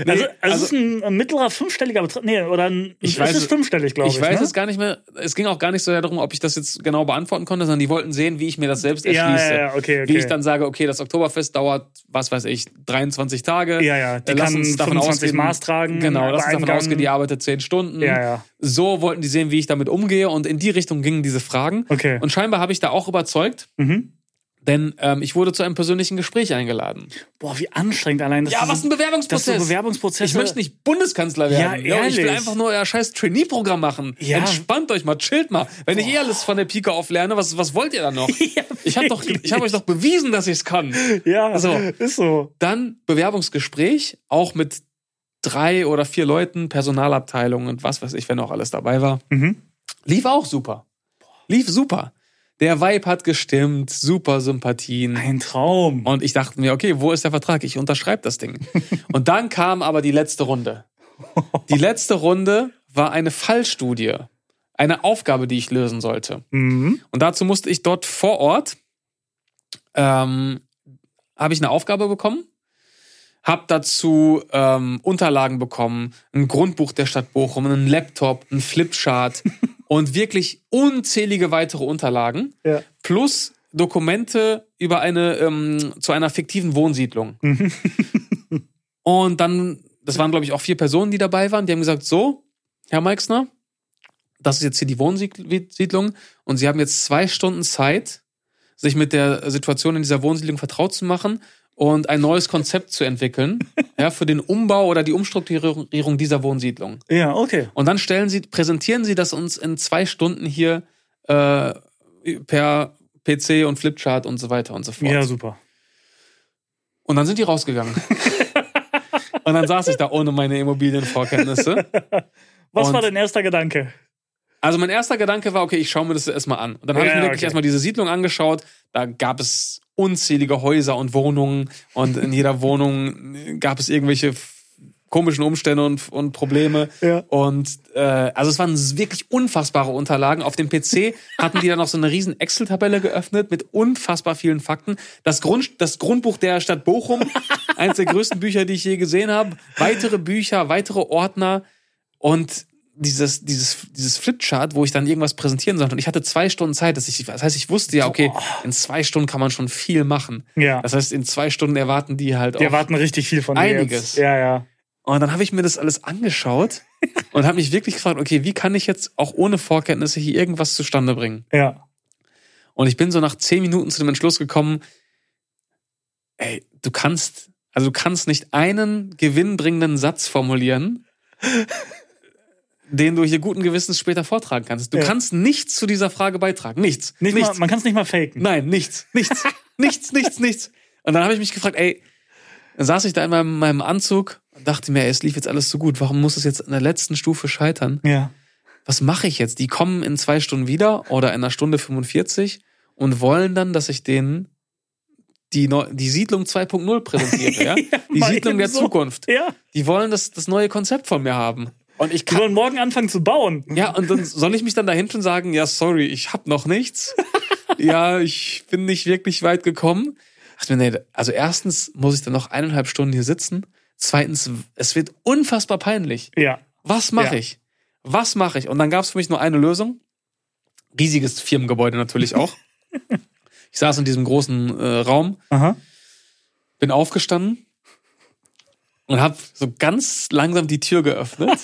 also, also, es ist ein, ein mittlerer fünfstelliger Betrag. Nee, oder ein, Ich es weiß ist es- fünfstellig, glaube ich. Ich weiß ne? es gar nicht mehr. Es ging auch gar nicht so sehr darum, ob ich das jetzt genau beantworten konnte, sondern die wollten sehen, wie ich mir das selbst erschließe. ja, ja, okay, okay. Wie ich dann sage, okay, das Oktoberfest dauert, was weiß ich, 23 Tage. Ja, ja, die Äh, lass kann uns davon 25 ausgehen, Maß tragen, Genau, lass uns davon Eingang. ausgehen, die arbeitet 10 Stunden. Ja, ja. So wollten die sehen, wie ich damit umgehe und in die Richtung gingen diese Fragen. Okay. Und scheinbar habe ich da auch überzeugt, Mhm. Denn ähm, ich wurde zu einem persönlichen Gespräch eingeladen. Boah, wie anstrengend allein. Das Ja, ist was ein Bewerbungsprozess. so Bewerbungsprozesse. Ich möchte nicht Bundeskanzler werden. Ja, Jo, ich will ehrlich. einfach nur euer scheiß Trainee-Programm machen. Ja. Entspannt euch mal, chillt mal. Wenn ich eh alles von der Pike auf lerne, was, was wollt ihr dann noch? <laughs> Ja, Ich habe doch, ich euch doch bewiesen, dass ich es kann. Ja, So. ist so. Dann Bewerbungsgespräch, auch mit drei oder vier Leuten, Personalabteilung und was weiß ich, wenn auch alles dabei war. Mhm. Lief auch super. Lief super. Der Vibe hat gestimmt, super Sympathien. Ein Traum. Und ich dachte mir, okay, wo ist der Vertrag? Ich unterschreibe das Ding. <laughs> Und dann kam aber die letzte Runde. Die letzte Runde war eine Fallstudie. eine Aufgabe, die ich lösen sollte. Mhm. Und dazu musste ich dort vor Ort, ähm, habe ich eine Aufgabe bekommen, habe dazu ähm, Unterlagen bekommen, ein Grundbuch der Stadt Bochum, einen Laptop, einen Flipchart <laughs> und wirklich unzählige weitere Unterlagen, Ja. plus Dokumente über eine ähm, zu einer fiktiven Wohnsiedlung. <laughs> und dann, das waren glaube ich auch vier Personen, die dabei waren. Die haben gesagt: So, Herr Meixner, das ist jetzt hier die Wohnsiedlung und Sie haben jetzt zwei Stunden Zeit, sich mit der Situation in dieser Wohnsiedlung vertraut zu machen und ein neues Konzept zu entwickeln, <laughs> ja, für den Umbau oder die Umstrukturierung dieser Wohnsiedlung. Ja, okay. Und dann stellen Sie, präsentieren Sie das uns in zwei Stunden hier äh, per PC und Flipchart und so weiter und so fort. Ja, super. Und dann sind die rausgegangen. <laughs> und dann saß ich da ohne meine Immobilienvorkenntnisse. <laughs> Was Und- war dein erster Gedanke? Also mein erster Gedanke war, okay, ich schaue mir das erstmal an. Und dann habe Ja, ich mir wirklich okay. erstmal diese Siedlung angeschaut. Da gab es unzählige Häuser und Wohnungen und in jeder Wohnung gab es irgendwelche komischen Umstände und, und Probleme. Ja. Und äh, also es waren wirklich unfassbare Unterlagen. Auf dem PC hatten die dann noch so eine riesen Excel-Tabelle geöffnet mit unfassbar vielen Fakten. Das, Grund, das Grundbuch der Stadt Bochum, eines der größten Bücher, die ich je gesehen habe. Weitere Bücher, weitere Ordner und dieses, dieses, dieses Flipchart, wo ich dann irgendwas präsentieren sollte. Und ich hatte zwei Stunden Zeit. Das, ich, das heißt, ich wusste ja, okay, in zwei Stunden kann man schon viel machen. Ja. Das heißt, in zwei Stunden erwarten die halt Die auch erwarten richtig viel von. Einiges. Ja, ja. und dann habe ich mir das alles angeschaut <laughs> und habe mich wirklich gefragt, okay, wie kann ich jetzt auch ohne Vorkenntnisse hier irgendwas zustande bringen? Ja. Und ich bin so nach zehn Minuten zu dem Entschluss gekommen, ey, du kannst, also du kannst nicht einen gewinnbringenden Satz formulieren, den du hier guten Gewissens später vortragen kannst. Du Ja. kannst nichts zu dieser Frage beitragen. Nichts. Nicht nichts. Mal, man kann es nicht mal faken. Nein, nichts, nichts, <laughs> nichts, nichts, nichts. Und dann habe ich mich gefragt, ey, dann saß ich da in meinem, meinem Anzug und dachte mir, ey, es lief jetzt alles so gut. Warum muss es jetzt an der letzten Stufe scheitern? Ja. Was mache ich jetzt? Die kommen in zwei Stunden wieder oder in einer Stunde 45 und wollen dann, dass ich denen die, Neu die Siedlung 2.0 präsentiere, <laughs> ja? Die mal Siedlung der so. Zukunft. Ja. Die wollen das, das neue Konzept von mir haben. Und ich Die kann, wollen morgen anfangen zu bauen. ja, und dann soll ich mich dann dahin schon sagen, ja, sorry, ich hab noch nichts. <laughs> ja, ich bin nicht wirklich weit gekommen. Also erstens muss ich dann noch eineinhalb Stunden hier sitzen. Zweitens, es wird unfassbar peinlich. Ja. Was mache Ja. ich? Was mache ich? Und dann gab es für mich nur eine Lösung. Riesiges Firmengebäude natürlich auch. <laughs> ich saß in diesem großen äh, Raum, Aha. bin aufgestanden und habe so ganz langsam die Tür geöffnet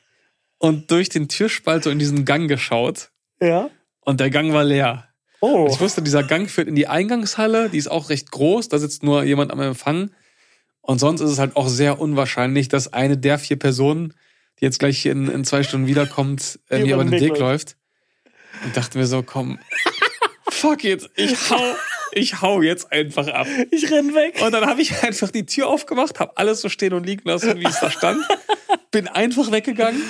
<laughs> und durch den Türspalt so in diesen Gang geschaut. Ja. Und der Gang war leer. Oh. Ich wusste, dieser Gang führt in die Eingangshalle, die ist auch recht groß, da sitzt nur jemand am Empfang. Und sonst ist es halt auch sehr unwahrscheinlich, dass eine der vier Personen, die jetzt gleich in, in zwei Stunden wiederkommt, äh, mir über den Weg läuft. Und dachte mir so, komm, <laughs> fuck it, ich hau, ich hau jetzt einfach ab. Ich renn weg. Und dann habe ich einfach die Tür aufgemacht, habe alles so stehen und liegen lassen, wie es da stand. Bin einfach weggegangen,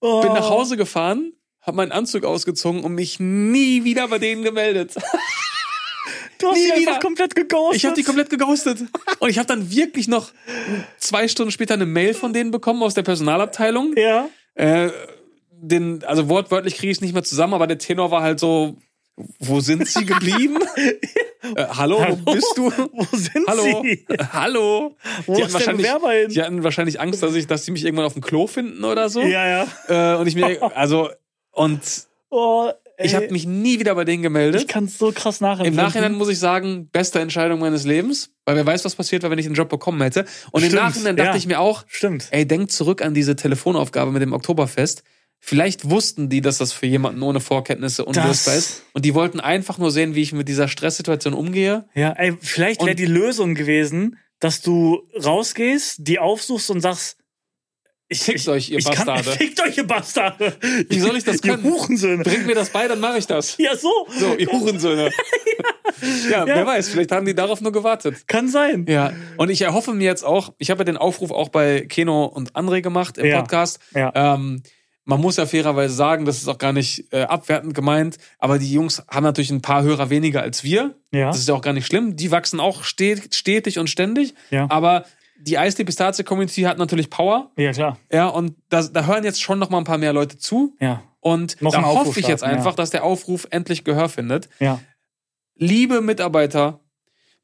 Oh. bin nach Hause gefahren, habe meinen Anzug ausgezogen und mich nie wieder bei denen gemeldet. Du hast nie einfach wieder. komplett geghostet. Ich habe die komplett geghostet. Und ich habe dann wirklich noch zwei Stunden später eine Mail von denen bekommen aus der Personalabteilung. Ja. Äh, den, also wortwörtlich kriege ich es nicht mehr zusammen, aber der Tenor war halt so, wo sind sie geblieben? <laughs> äh, hallo, Hallo? wo bist du? Wo sind Hallo, sie? hallo. Wo die, ist hatten wahrscheinlich, hin? die hatten wahrscheinlich Angst, dass ich, dass sie mich irgendwann auf dem Klo finden oder so. Ja, ja. Äh, und ich mir, <laughs> also und Oh, ich habe mich nie wieder bei denen gemeldet. Ich kann es so krass nachempfinden. Im Nachhinein muss ich sagen, beste Entscheidung meines Lebens, weil wer weiß, was passiert wäre, wenn ich den Job bekommen hätte. Und im Stimmt, Nachhinein dachte ja. ich mir auch, Stimmt. ey, denk zurück an diese Telefonaufgabe mit dem Oktoberfest. Vielleicht wussten die, dass das für jemanden ohne Vorkenntnisse unlösbar ist. Und die wollten einfach nur sehen, wie ich mit dieser Stresssituation umgehe. Ja, ey, vielleicht wäre die Lösung gewesen, dass du rausgehst, die aufsuchst und sagst, ich, Fickt euch, ihr ich kann, Bastarde. <laughs> fickt euch, ihr Bastarde. Wie soll ich das Ihr können? Hurensöhne. Bringt mir das bei, dann mache ich das. <laughs> Ja, so. So, ihr Hurensöhne. <laughs> ja, wer weiß, vielleicht haben die darauf nur gewartet. Kann sein. Ja, und ich erhoffe mir jetzt auch, ich habe ja den Aufruf auch bei Keno und André gemacht im Ja. Podcast. Ja. Ähm, man muss ja fairerweise sagen, das ist auch gar nicht äh, abwertend gemeint, aber die Jungs haben natürlich ein paar Hörer weniger als wir. Ja. Das ist ja auch gar nicht schlimm. Die wachsen auch stet stetig und ständig. Ja. Aber die Eisdee Pistazie Community hat natürlich Power. Ja, klar. Ja, und da, da hören jetzt schon noch mal ein paar mehr Leute zu. Ja. Und Noch da hoffe ich jetzt einfach, ja. dass der Aufruf endlich Gehör findet. Ja. Liebe Mitarbeiter,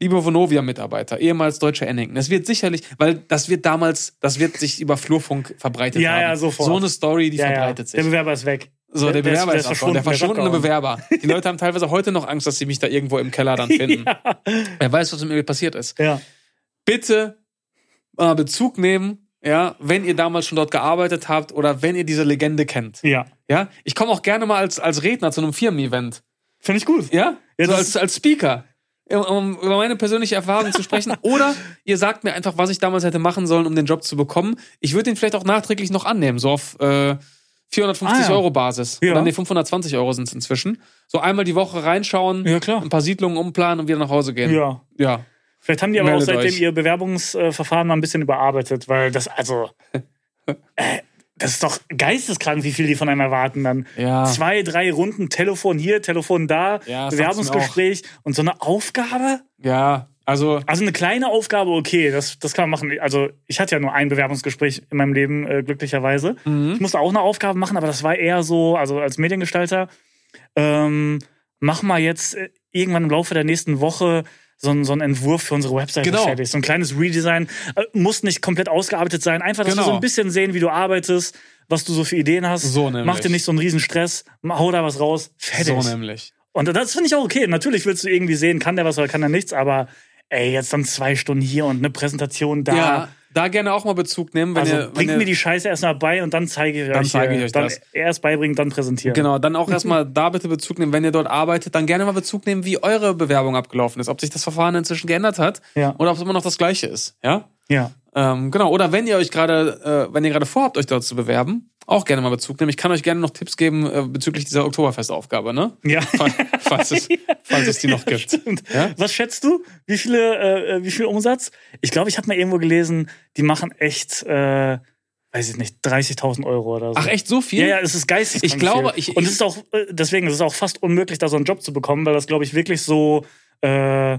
liebe Vonovia-Mitarbeiter, ehemals deutsche Ennington, es wird sicherlich, weil das wird damals, das wird sich über Flurfunk verbreitet Ja, haben. ja, sofort. So eine Story, die ja, ja. verbreitet sich. Der Bewerber ist weg. So, der Der- der ist- Bewerber der ist, ist der verschwunden, der ist verschwundene. Bewerber. Die Leute haben teilweise heute noch Angst, dass sie mich da irgendwo im Keller dann <laughs> finden. Wer weiß, was mit mir passiert ist. Ja. Bitte äh, Bezug nehmen, ja, wenn ihr damals schon dort gearbeitet habt oder wenn ihr diese Legende kennt. Ja. Ja, ich komme auch gerne mal als, als Redner zu einem Firmen-Event. Finde ich gut. Ja, Ja, so als, als Speaker. Um- über meine persönliche Erfahrung zu sprechen. <laughs> Oder ihr sagt mir einfach, was ich damals hätte machen sollen, um den Job zu bekommen. Ich würde den vielleicht auch nachträglich noch annehmen, so auf äh, 450 Ah, ja. Euro Basis. Ja. Oder nee, 520 Euro sind es inzwischen. So einmal die Woche reinschauen, Ja, klar. ein paar Siedlungen umplanen und wieder nach Hause gehen. Ja. Ja. Vielleicht haben die aber auch Meldet seitdem euch. ihr Bewerbungsverfahren mal ein bisschen überarbeitet, weil das, also, <laughs> äh, das ist doch geisteskrank, wie viel die von einem erwarten dann. Ja. Zwei, drei Runden, Telefon hier, Telefon da, Ja, Bewerbungsgespräch und so eine Aufgabe. Ja, also Also eine kleine Aufgabe, okay, das, das kann man machen. Also ich hatte ja nur ein Bewerbungsgespräch in meinem Leben, äh, glücklicherweise. Mhm. Ich musste auch eine Aufgabe machen, aber das war eher so, also als Mediengestalter, ähm, mach mal jetzt äh, irgendwann im Laufe der nächsten Woche so, ein- so einen Entwurf für unsere Webseite Genau. fertig. So ein kleines Redesign. Äh, muss nicht komplett ausgearbeitet sein. Einfach, dass wir Genau. so ein bisschen sehen, wie du arbeitest, was du so für Ideen hast. So nämlich. Mach dir nicht so einen riesen Stress, hau da was raus, fertig. so nämlich. Und das finde ich auch okay. Natürlich willst du irgendwie sehen, kann der was oder kann der nichts, aber ey, jetzt dann zwei Stunden hier und eine Präsentation da. Ja, da gerne auch mal Bezug nehmen, wenn also ihr, bringt ihr mir die Scheiße erstmal bei und dann zeige ich Dann euch. zeige äh, ich euch dann das. Erst beibringen, dann präsentieren. Genau, dann auch erstmal da bitte Bezug nehmen, wenn ihr dort arbeitet, dann gerne mal Bezug nehmen, wie eure Bewerbung abgelaufen ist, ob sich das Verfahren inzwischen geändert hat Ja. oder ob es immer noch das gleiche ist. Ja? Ja. Ähm, genau, oder wenn ihr euch gerade, äh, wenn ihr gerade vorhabt, euch dort zu bewerben, auch gerne mal Bezug nehmen. Ich kann euch gerne noch Tipps geben äh, bezüglich dieser Oktoberfestaufgabe, ne? Ja. Fall- Falls es, <laughs> falls es die noch gibt. Ja? Was schätzt du? Wie viele, äh, wie viel Umsatz? Ich glaube, ich habe mal irgendwo gelesen, die machen echt, äh, weiß ich nicht, 30.000 Euro oder so. Ach, echt so viel? Ja, ja, es ist geistig. Ich glaube, ich- und es ist auch, äh, deswegen ist es auch fast unmöglich, da so einen Job zu bekommen, weil das, glaube ich, wirklich so, äh,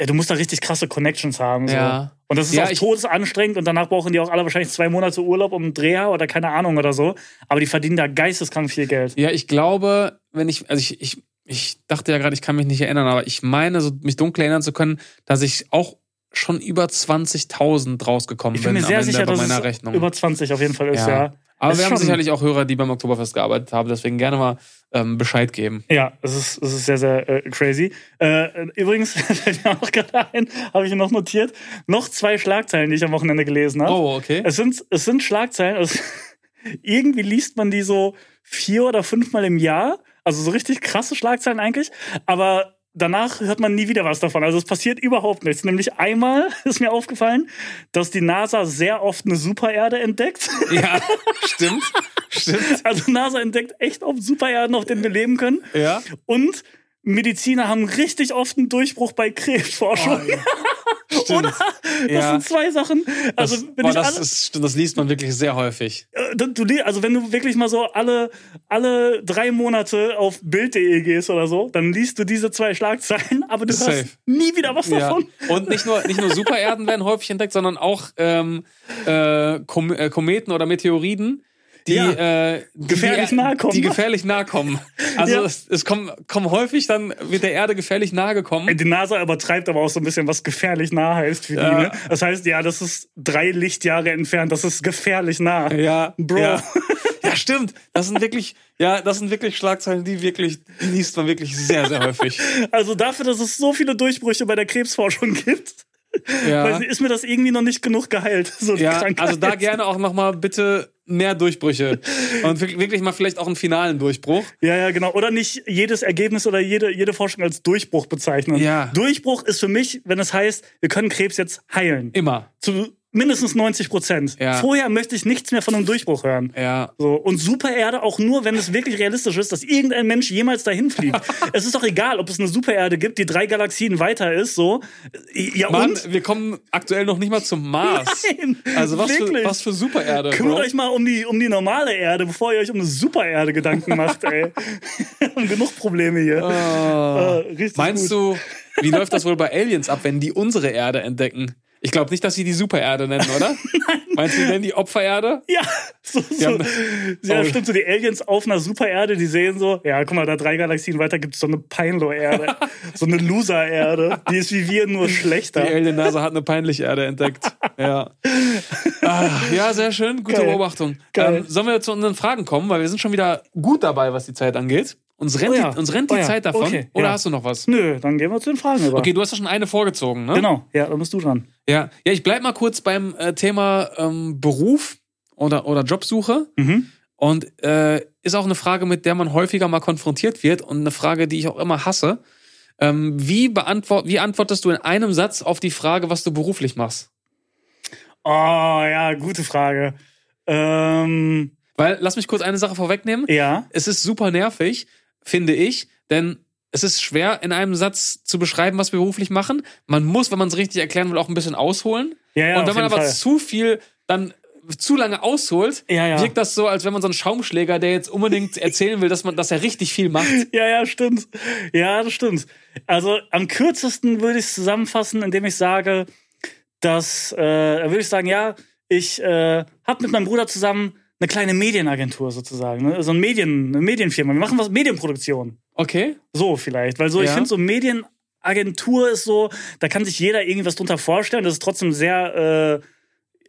ja, du musst da richtig krasse Connections haben. So. Ja. Und das ist Ja, auch todesanstrengend und danach brauchen die auch alle wahrscheinlich zwei Monate Urlaub um einen Dreher oder keine Ahnung oder so. Aber die verdienen da geisteskrank viel Geld. Ja, ich glaube, wenn ich, also ich, ich, ich dachte ja gerade, ich kann mich nicht erinnern, aber ich meine, so mich dunkel erinnern zu können, dass ich auch schon über 20.000 rausgekommen Ich bin bin, mir sehr sicher, dass meiner es Rechnung. über 20 auf jeden Fall ist, ja. Aber wir haben sicherlich auch Hörer, die beim Oktoberfest gearbeitet haben, deswegen gerne mal ähm, Bescheid geben. Ja, es ist, es ist sehr, sehr äh, crazy. Äh, übrigens, <laughs> fällt mir auch gerade ein, habe ich noch notiert, noch zwei Schlagzeilen, die ich am Wochenende gelesen habe. Oh, okay. Es sind, es sind Schlagzeilen, also, <laughs> irgendwie liest man die so vier oder fünfmal im Jahr. Also so richtig krasse Schlagzeilen eigentlich. Aber danach hört man nie wieder was davon. Also es passiert überhaupt nichts. Nämlich einmal <laughs> ist mir aufgefallen, dass die NASA sehr oft eine Supererde entdeckt. <laughs> Ja, stimmt. Stimmt. Also NASA entdeckt echt oft Supererden, auf denen wir leben können. Ja. Und Mediziner haben richtig oft einen Durchbruch bei Krebsforschung. <laughs> Stimmt. Oder? Das Ja. sind zwei Sachen. Also, das, wenn boah, ich das, alle, ist, das liest man wirklich sehr häufig. äh, du, also wenn du wirklich mal so alle, alle drei Monate auf Bild.de gehst oder so, dann liest du diese zwei Schlagzeilen, aber du Safe. hörst nie wieder was Ja. davon. Und nicht nur, nicht nur Supererden werden häufig entdeckt, sondern auch ähm, äh, Kom äh, Kometen oder Meteoriden, die, Ja. äh, die Gefährlich nahe kommen. Die gefährlich nahe kommen. Also Ja. es, es kommen, kommen häufig, dann wird der Erde gefährlich nahe gekommen. Die NASA übertreibt aber auch so ein bisschen, was gefährlich nah heißt für Ja. die. Ne? Das heißt, ja, das ist drei Lichtjahre entfernt, das ist gefährlich nah. Ja, Bro. Ja. <laughs> ja, stimmt. Das sind wirklich, ja, das sind wirklich Schlagzeilen, die wirklich, die liest man wirklich sehr, sehr häufig. Also dafür, dass es so viele Durchbrüche bei der Krebsforschung gibt, Ja. nicht, ist mir das irgendwie noch nicht genug geheilt. <laughs> So Ja, also da gerne auch nochmal bitte mehr Durchbrüche. Und wirklich wirklich mal vielleicht auch einen finalen Durchbruch. Ja, ja, genau. Oder nicht jedes Ergebnis oder jede, jede Forschung als Durchbruch bezeichnen. Ja. Durchbruch ist für mich, wenn es heißt, wir können Krebs jetzt heilen. Immer. Zu mindestens 90 Prozent. Ja. Vorher möchte ich nichts mehr von einem Durchbruch hören. Ja. So. Und Supererde auch nur, wenn es wirklich realistisch ist, dass irgendein Mensch jemals dahin fliegt. <laughs> es ist doch egal, ob es eine Supererde gibt, die drei Galaxien weiter ist, so. Ja, Mann, und? wir kommen aktuell noch nicht mal zum Mars. Nein, also was für, wirklich. was für Supererde. Kümmert Bro. euch mal um die, um die normale Erde, bevor ihr euch um eine Supererde Gedanken macht, ey. <laughs> Wir haben genug Probleme hier. Ah. Äh, Meinst gut. du, wie läuft das wohl bei Aliens ab, wenn die unsere Erde entdecken? Ich glaube nicht, dass sie die Supererde nennen, oder? <laughs> Meinst du, die nennen die Opfererde? Ja, so, so. haben- ja Oh. <laughs> stimmt, so die Aliens auf einer Supererde, die sehen so, ja, guck mal, da drei Galaxien weiter gibt es so eine Peinlo-Erde, <laughs> so eine Loser-Erde, die ist wie wir, nur Die schlechter. Alien-Nase hat eine peinliche Erde entdeckt. Ja. Ah, ja, sehr schön. Gute Geil. Beobachtung. Geil. Ähm, sollen wir zu unseren Fragen kommen? Weil wir sind schon wieder gut dabei, was die Zeit angeht. Uns rennt, Oh ja. die, uns rennt die Oh ja. Zeit davon. Okay. Oder Ja. hast du noch was? Nö, dann gehen wir zu den Fragen über. Okay, du hast ja schon eine vorgezogen, ne? Genau, ja, dann bist du dran. Ja, ja ich bleib mal kurz beim äh, Thema ähm, Beruf oder, oder Jobsuche. Mhm. Und äh, ist auch eine Frage, mit der man häufiger mal konfrontiert wird und eine Frage, die ich auch immer hasse. Ähm, wie, beantwort, wie antwortest du in einem Satz auf die Frage, was du beruflich machst? Oh, ja, gute Frage. Ähm, Weil, lass mich kurz eine Sache vorwegnehmen. ja, Es ist super nervig, finde ich, denn es ist schwer, in einem Satz zu beschreiben, was wir beruflich machen. Man muss, wenn man es richtig erklären will, auch ein bisschen ausholen. ja, ja, und wenn man aber Fall. zu viel dann zu lange ausholt, Ja, ja. wirkt das so, als wenn man so einen Schaumschläger, der jetzt unbedingt erzählen will, dass man, dass er richtig viel macht. <laughs> Ja, ja, stimmt. Ja, das stimmt. Also am kürzesten würde ich es zusammenfassen, indem ich sage, dass, äh, da würde ich sagen, ja, ich äh, habe mit meinem Bruder zusammen eine kleine Medienagentur sozusagen, ne? so ein Medien, eine Medienfirma. Wir machen was Medienproduktion. Okay? So vielleicht, weil so ich Ja. finde so Medienagentur ist so, da kann sich jeder irgendwas drunter vorstellen. Das ist trotzdem sehr äh,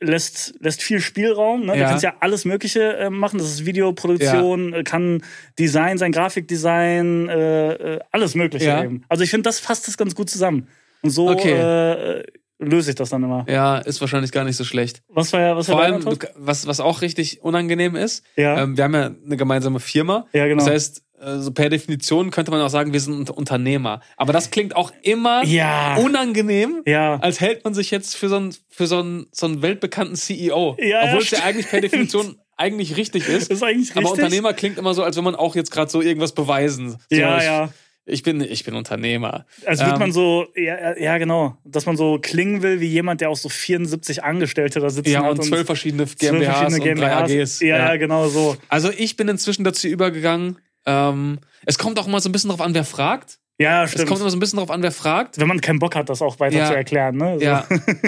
lässt lässt viel Spielraum. Ne? Du Ja. kannst ja alles Mögliche äh, machen. Das ist Videoproduktion, äh, kann Design sein, Grafikdesign, äh, äh, alles Mögliche Ja. eben. Also ich finde, das fasst das ganz gut zusammen. Und so Okay. äh, löse ich das dann immer. Ja, ist wahrscheinlich gar nicht so schlecht. Was war ja, was war Vor deine allem, was, was auch richtig unangenehm ist, Ja. ähm, wir haben ja eine gemeinsame Firma. Ja, genau. Das heißt, äh, so per Definition könnte man auch sagen, wir sind Unter- Unternehmer. Aber das klingt auch immer Ja. unangenehm, Ja. als hält man sich jetzt für so einen, für so einen, so einen weltbekannten CEO. Ja, Obwohl es ja eigentlich per Definition eigentlich richtig ist. Das <laughs> ist eigentlich richtig. Aber Unternehmer klingt immer so, als wenn man auch jetzt gerade so irgendwas beweisen. So, Ja, ich, ja. Ich bin, ich bin Unternehmer. Als würde Ähm, man so, ja, ja, genau, dass man so klingen will wie jemand, der auch so 74 Angestellte da sitzen Ja, hat. und zwölf verschiedene GmbHs verschiedene und drei AGs. Ja, ja, genau so. Also ich bin inzwischen dazu übergegangen. Ähm, es kommt auch mal so ein bisschen drauf an, wer fragt. Ja, Es stimmt. kommt immer so ein bisschen drauf an, wer fragt. Wenn man keinen Bock hat, das auch weiter Ja. zu erklären. Ne? So. Ja.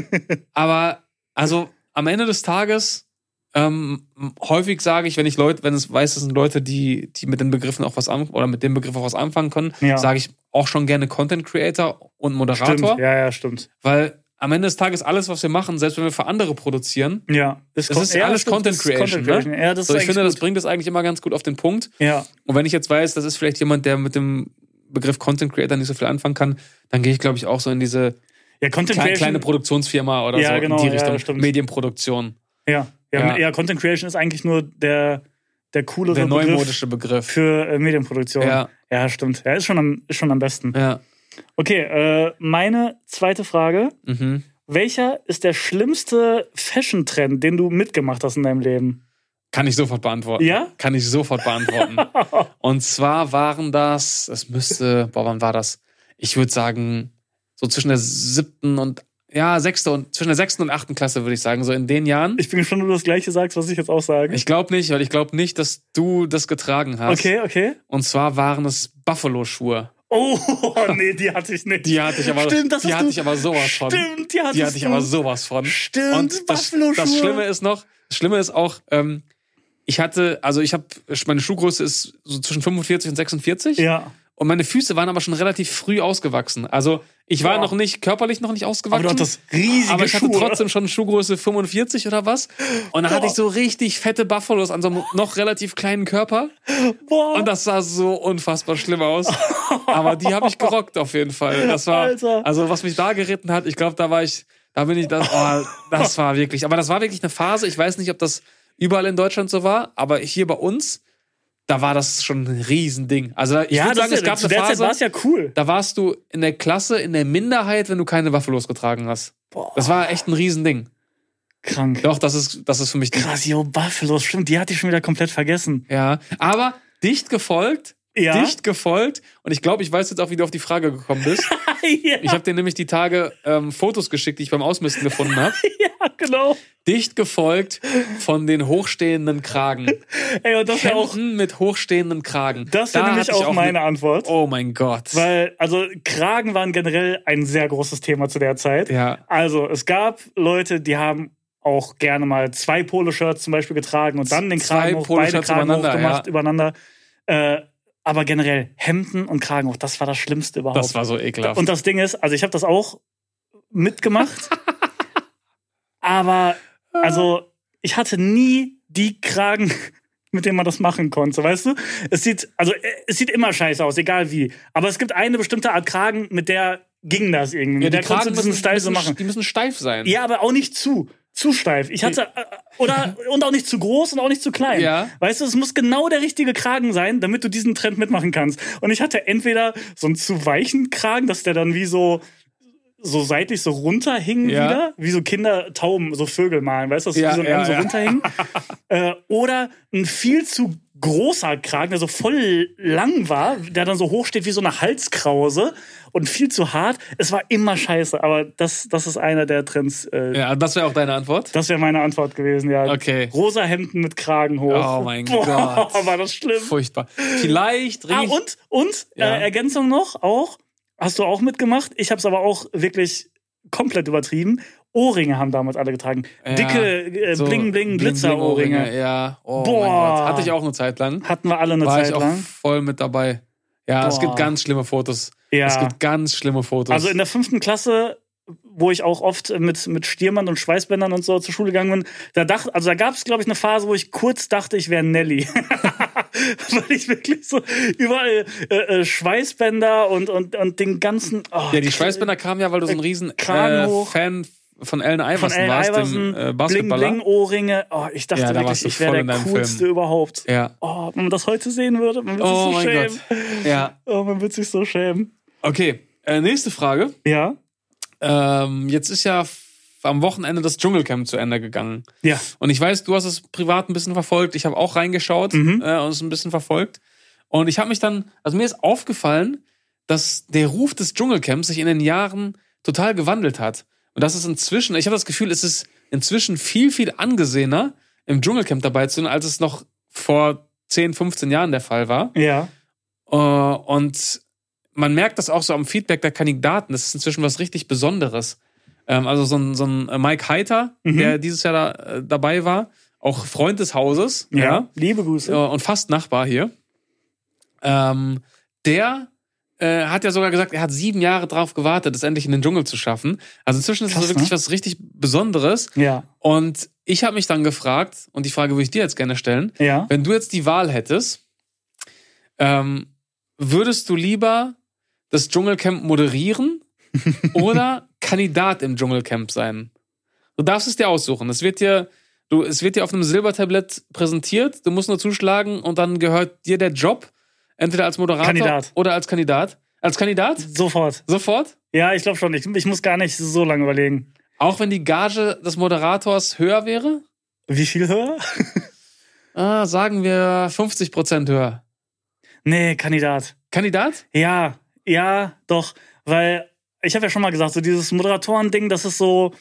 <laughs> Aber also am Ende des Tages ähm, häufig sage ich, wenn ich Leute, wenn es weiß, es sind Leute, die, die mit den Begriffen auch was an, oder mit dem Begriff auch was anfangen können, Ja. sage ich auch schon gerne Content Creator und Moderator, Stimmt. Ja, ja, stimmt. weil am Ende des Tages alles, was wir machen, selbst wenn wir für andere produzieren, Ja. Das ist ja alles Content Creation, ne? Ja, das so, ich finde, eigentlich das bringt es eigentlich immer ganz gut auf den Punkt. gut. Ja, Und wenn ich jetzt weiß, das ist vielleicht jemand, der mit dem Begriff Content Creator nicht so viel anfangen kann, dann gehe ich, glaube ich, auch so in diese ja Content kleine, Creation. kleine Produktionsfirma oder Ja, so genau, in die ja, Richtung. stimmt. Medienproduktion. ja. Ja, Ja. Content Creation ist eigentlich nur der, der coolere Der Begriff neumodische Begriff. für äh, Medienproduktion. Ja. ja, stimmt. Ja, ist schon am, ist schon am besten. Ja. Okay, äh, meine zweite Frage. Mhm. Welcher ist der schlimmste Fashion-Trend, den du mitgemacht hast in deinem Leben? Kann ich sofort beantworten. Ja? Kann ich sofort beantworten. <laughs> Und zwar waren das, es müsste, boah, wann war das? Ich würde sagen, so zwischen der siebten und, ja, sechste und, zwischen der sechsten und achten Klasse, würde ich sagen, so in den Jahren. Ich bin gespannt, ob du das gleiche sagst, was ich jetzt auch sage. Ich glaube nicht, weil ich glaube nicht, dass du das getragen hast. Okay, okay. Und zwar waren es Buffalo-Schuhe. Oh, <laughs> nee, die hatte ich nicht. Die hatte ich aber, Stimmt, das die hatte du- ich aber sowas von. Stimmt, die Die hatte ich du. aber sowas von. Stimmt, Und das, Buffalo-Schuhe. das Schlimme ist noch, das Schlimme ist auch, ähm, ich hatte, also ich habe, meine Schuhgröße ist so zwischen 45 und 46. Ja. Und meine Füße waren aber schon relativ früh ausgewachsen. Also ich war Boah. noch nicht, körperlich noch nicht Aber ausgewachsen. du hattest riesige aber ich hatte Schuhe. trotzdem schon Schuhgröße 45 oder was. Und dann hatte ich so richtig fette Buffalos an so einem noch relativ kleinen Körper. Boah. Und das sah so unfassbar schlimm aus. Aber die habe ich gerockt auf jeden Fall. Das war, Alter. also was mich da geritten hat, ich glaube, da war ich, da bin ich, das, oh, das war wirklich, aber das war wirklich eine Phase. Ich weiß nicht, ob das überall in Deutschland so war, aber hier bei uns, da war das schon ein Riesending. Also ich ja, würde sagen, ist es ja, gab zu eine Zeit war Phase, es ja cool. da warst du in der Klasse in der Minderheit, wenn du keine Waffe losgetragen hast. Boah, Das war echt ein Riesending. krank. Doch, das ist, das ist für mich die Krass, yo, Buffalo, stimmt, die hatte ich schon wieder komplett vergessen. Ja, aber dicht gefolgt Ja. Dicht gefolgt. Und ich glaube, ich weiß jetzt auch, wie du auf die Frage gekommen bist. <laughs> ja. Ich habe dir nämlich die Tage ähm, Fotos geschickt, die ich beim Ausmisten gefunden habe. <laughs> ja, genau. Dicht gefolgt von den hochstehenden Kragen. <laughs> Ey, und das wäre auch, mit hochstehenden Kragen. das wäre Da nämlich ich auch meine ne- Antwort. Oh mein Gott. Weil, also Kragen waren generell ein sehr großes Thema zu der Zeit. Ja. Also es gab Leute, die haben auch gerne mal zwei Poloshirts zum Beispiel getragen und dann den Zwei Kragen hoch, beide Kragen übereinander, hochgemacht ja. übereinander. Äh, aber generell Hemden und Kragen hoch, das war das Schlimmste überhaupt. Das war so ekelhaft. und das Ding ist, also ich habe das auch mitgemacht, <laughs> aber also ich hatte nie die Kragen, <laughs> mit denen man das machen konnte, weißt du? Es sieht, also äh, es sieht immer scheiße aus, egal wie. Aber es gibt eine bestimmte Art Kragen, mit der ging das irgendwie. ja, mit die der Kragen du diesen müssen, Style so müssen, machen. die müssen steif sein. Ja, aber auch nicht zu. Zu steif. Ich hatte, äh, oder, und auch nicht zu groß und auch nicht zu klein. Ja. Weißt du, es muss genau der richtige Kragen sein, damit du diesen Trend mitmachen kannst. Und ich hatte entweder so einen zu weichen Kragen, dass der dann wie so, so seitlich so runterhing Ja. wieder, wie so Kinder Tauben, so Vögel malen, weißt du, dass Ja, wie so ein ja, so runterhing. <laughs> äh, oder ein viel zu großer Kragen, der so voll lang war, der dann so hoch steht wie so eine Halskrause und viel zu hart. Es war immer scheiße, aber das, das ist einer der Trends. Äh, Ja, das wäre auch deine Antwort? Das wäre meine Antwort gewesen, ja. Okay. Rosa Hemden mit Kragen hoch. Oh mein Boah, Gott. war das schlimm. Furchtbar. Vielleicht Ah, und, und Ja. äh, Ergänzung noch, auch, hast du auch mitgemacht. Ich habe es aber auch wirklich komplett übertrieben. Ohrringe haben damals alle getragen. Ja, Dicke äh, so Bling Bling Glitzerohrringe. Ja. Oh Boah. Hatte ich auch eine Zeit lang. Hatten wir alle eine War Zeit ich auch lang. voll mit dabei. Ja, es Boah. gibt ganz schlimme Fotos. Ja. Es gibt ganz schlimme Fotos. Also in der fünften Klasse, wo ich auch oft mit, mit Stiermann und Schweißbändern und so zur Schule gegangen bin, da dachte, also da gab es, glaube ich, eine Phase, wo ich kurz dachte, ich wäre Nelly. <laughs> Weil ich wirklich so überall äh, äh, Schweißbänder und, und, und den ganzen. Oh, ja, die Schweißbänder kamen ja, weil du so ein riesen äh. Fan von Allen von Iverson Allen warst, Iverson, dem äh, Bling Basketballer. Bling Ohrringe. Oh, ich dachte Ja, wirklich, ich wäre der coolste Film. überhaupt. Ja. Oh, wenn man das heute sehen würde, man würde Oh sich so schämen. Gott. Ja. <laughs> Oh, man würde sich so schämen. Okay. Äh, nächste Frage. Ja, Ähm, jetzt ist ja am Wochenende das Dschungelcamp zu Ende gegangen. ja, Und ich weiß, du hast es privat ein bisschen verfolgt. Ich habe auch reingeschaut Mhm. äh, und es ein bisschen verfolgt. Und ich habe mich dann, also mir ist aufgefallen, dass der Ruf des Dschungelcamps sich in den Jahren total gewandelt hat. Und das ist inzwischen, ich habe das Gefühl, es ist inzwischen viel, viel angesehener, im Dschungelcamp dabei zu sein, als es noch vor 10, 15 Jahren der Fall war. ja. Äh, Und man merkt das auch so am Feedback der Kandidaten. Das ist inzwischen was richtig Besonderes. Ähm, Also so ein, so ein Mike Heiter, Mhm. der dieses Jahr da, äh, dabei war, auch Freund des Hauses, Ja, ja, liebe Grüße. ja, und fast Nachbar hier. Ähm, der äh, hat ja sogar gesagt, er hat sieben Jahre drauf gewartet, es endlich in den Dschungel zu schaffen. Also inzwischen ist es wirklich ne? was richtig Besonderes. Ja, Und ich habe mich dann gefragt, und die Frage würde ich dir jetzt gerne stellen, ja. wenn du jetzt die Wahl hättest, ähm, würdest du lieber das Dschungelcamp moderieren <laughs> oder Kandidat im Dschungelcamp sein? Du darfst es dir aussuchen. Es wird dir, du, es wird dir auf einem Silbertablett präsentiert. Du musst nur zuschlagen und dann gehört dir der Job entweder als Moderator Kandidat. oder als Kandidat. Als Kandidat? Sofort. Sofort? Ja, ich glaube schon. Ich, ich muss gar nicht so lange überlegen. Auch wenn die Gage des Moderators höher wäre? Wie viel höher? <laughs> Ah, sagen wir 50% höher. Nee, Kandidat. Kandidat? Ja, ja, doch. Weil ich habe ja schon mal gesagt, so dieses Moderatoren-Ding, das ist so.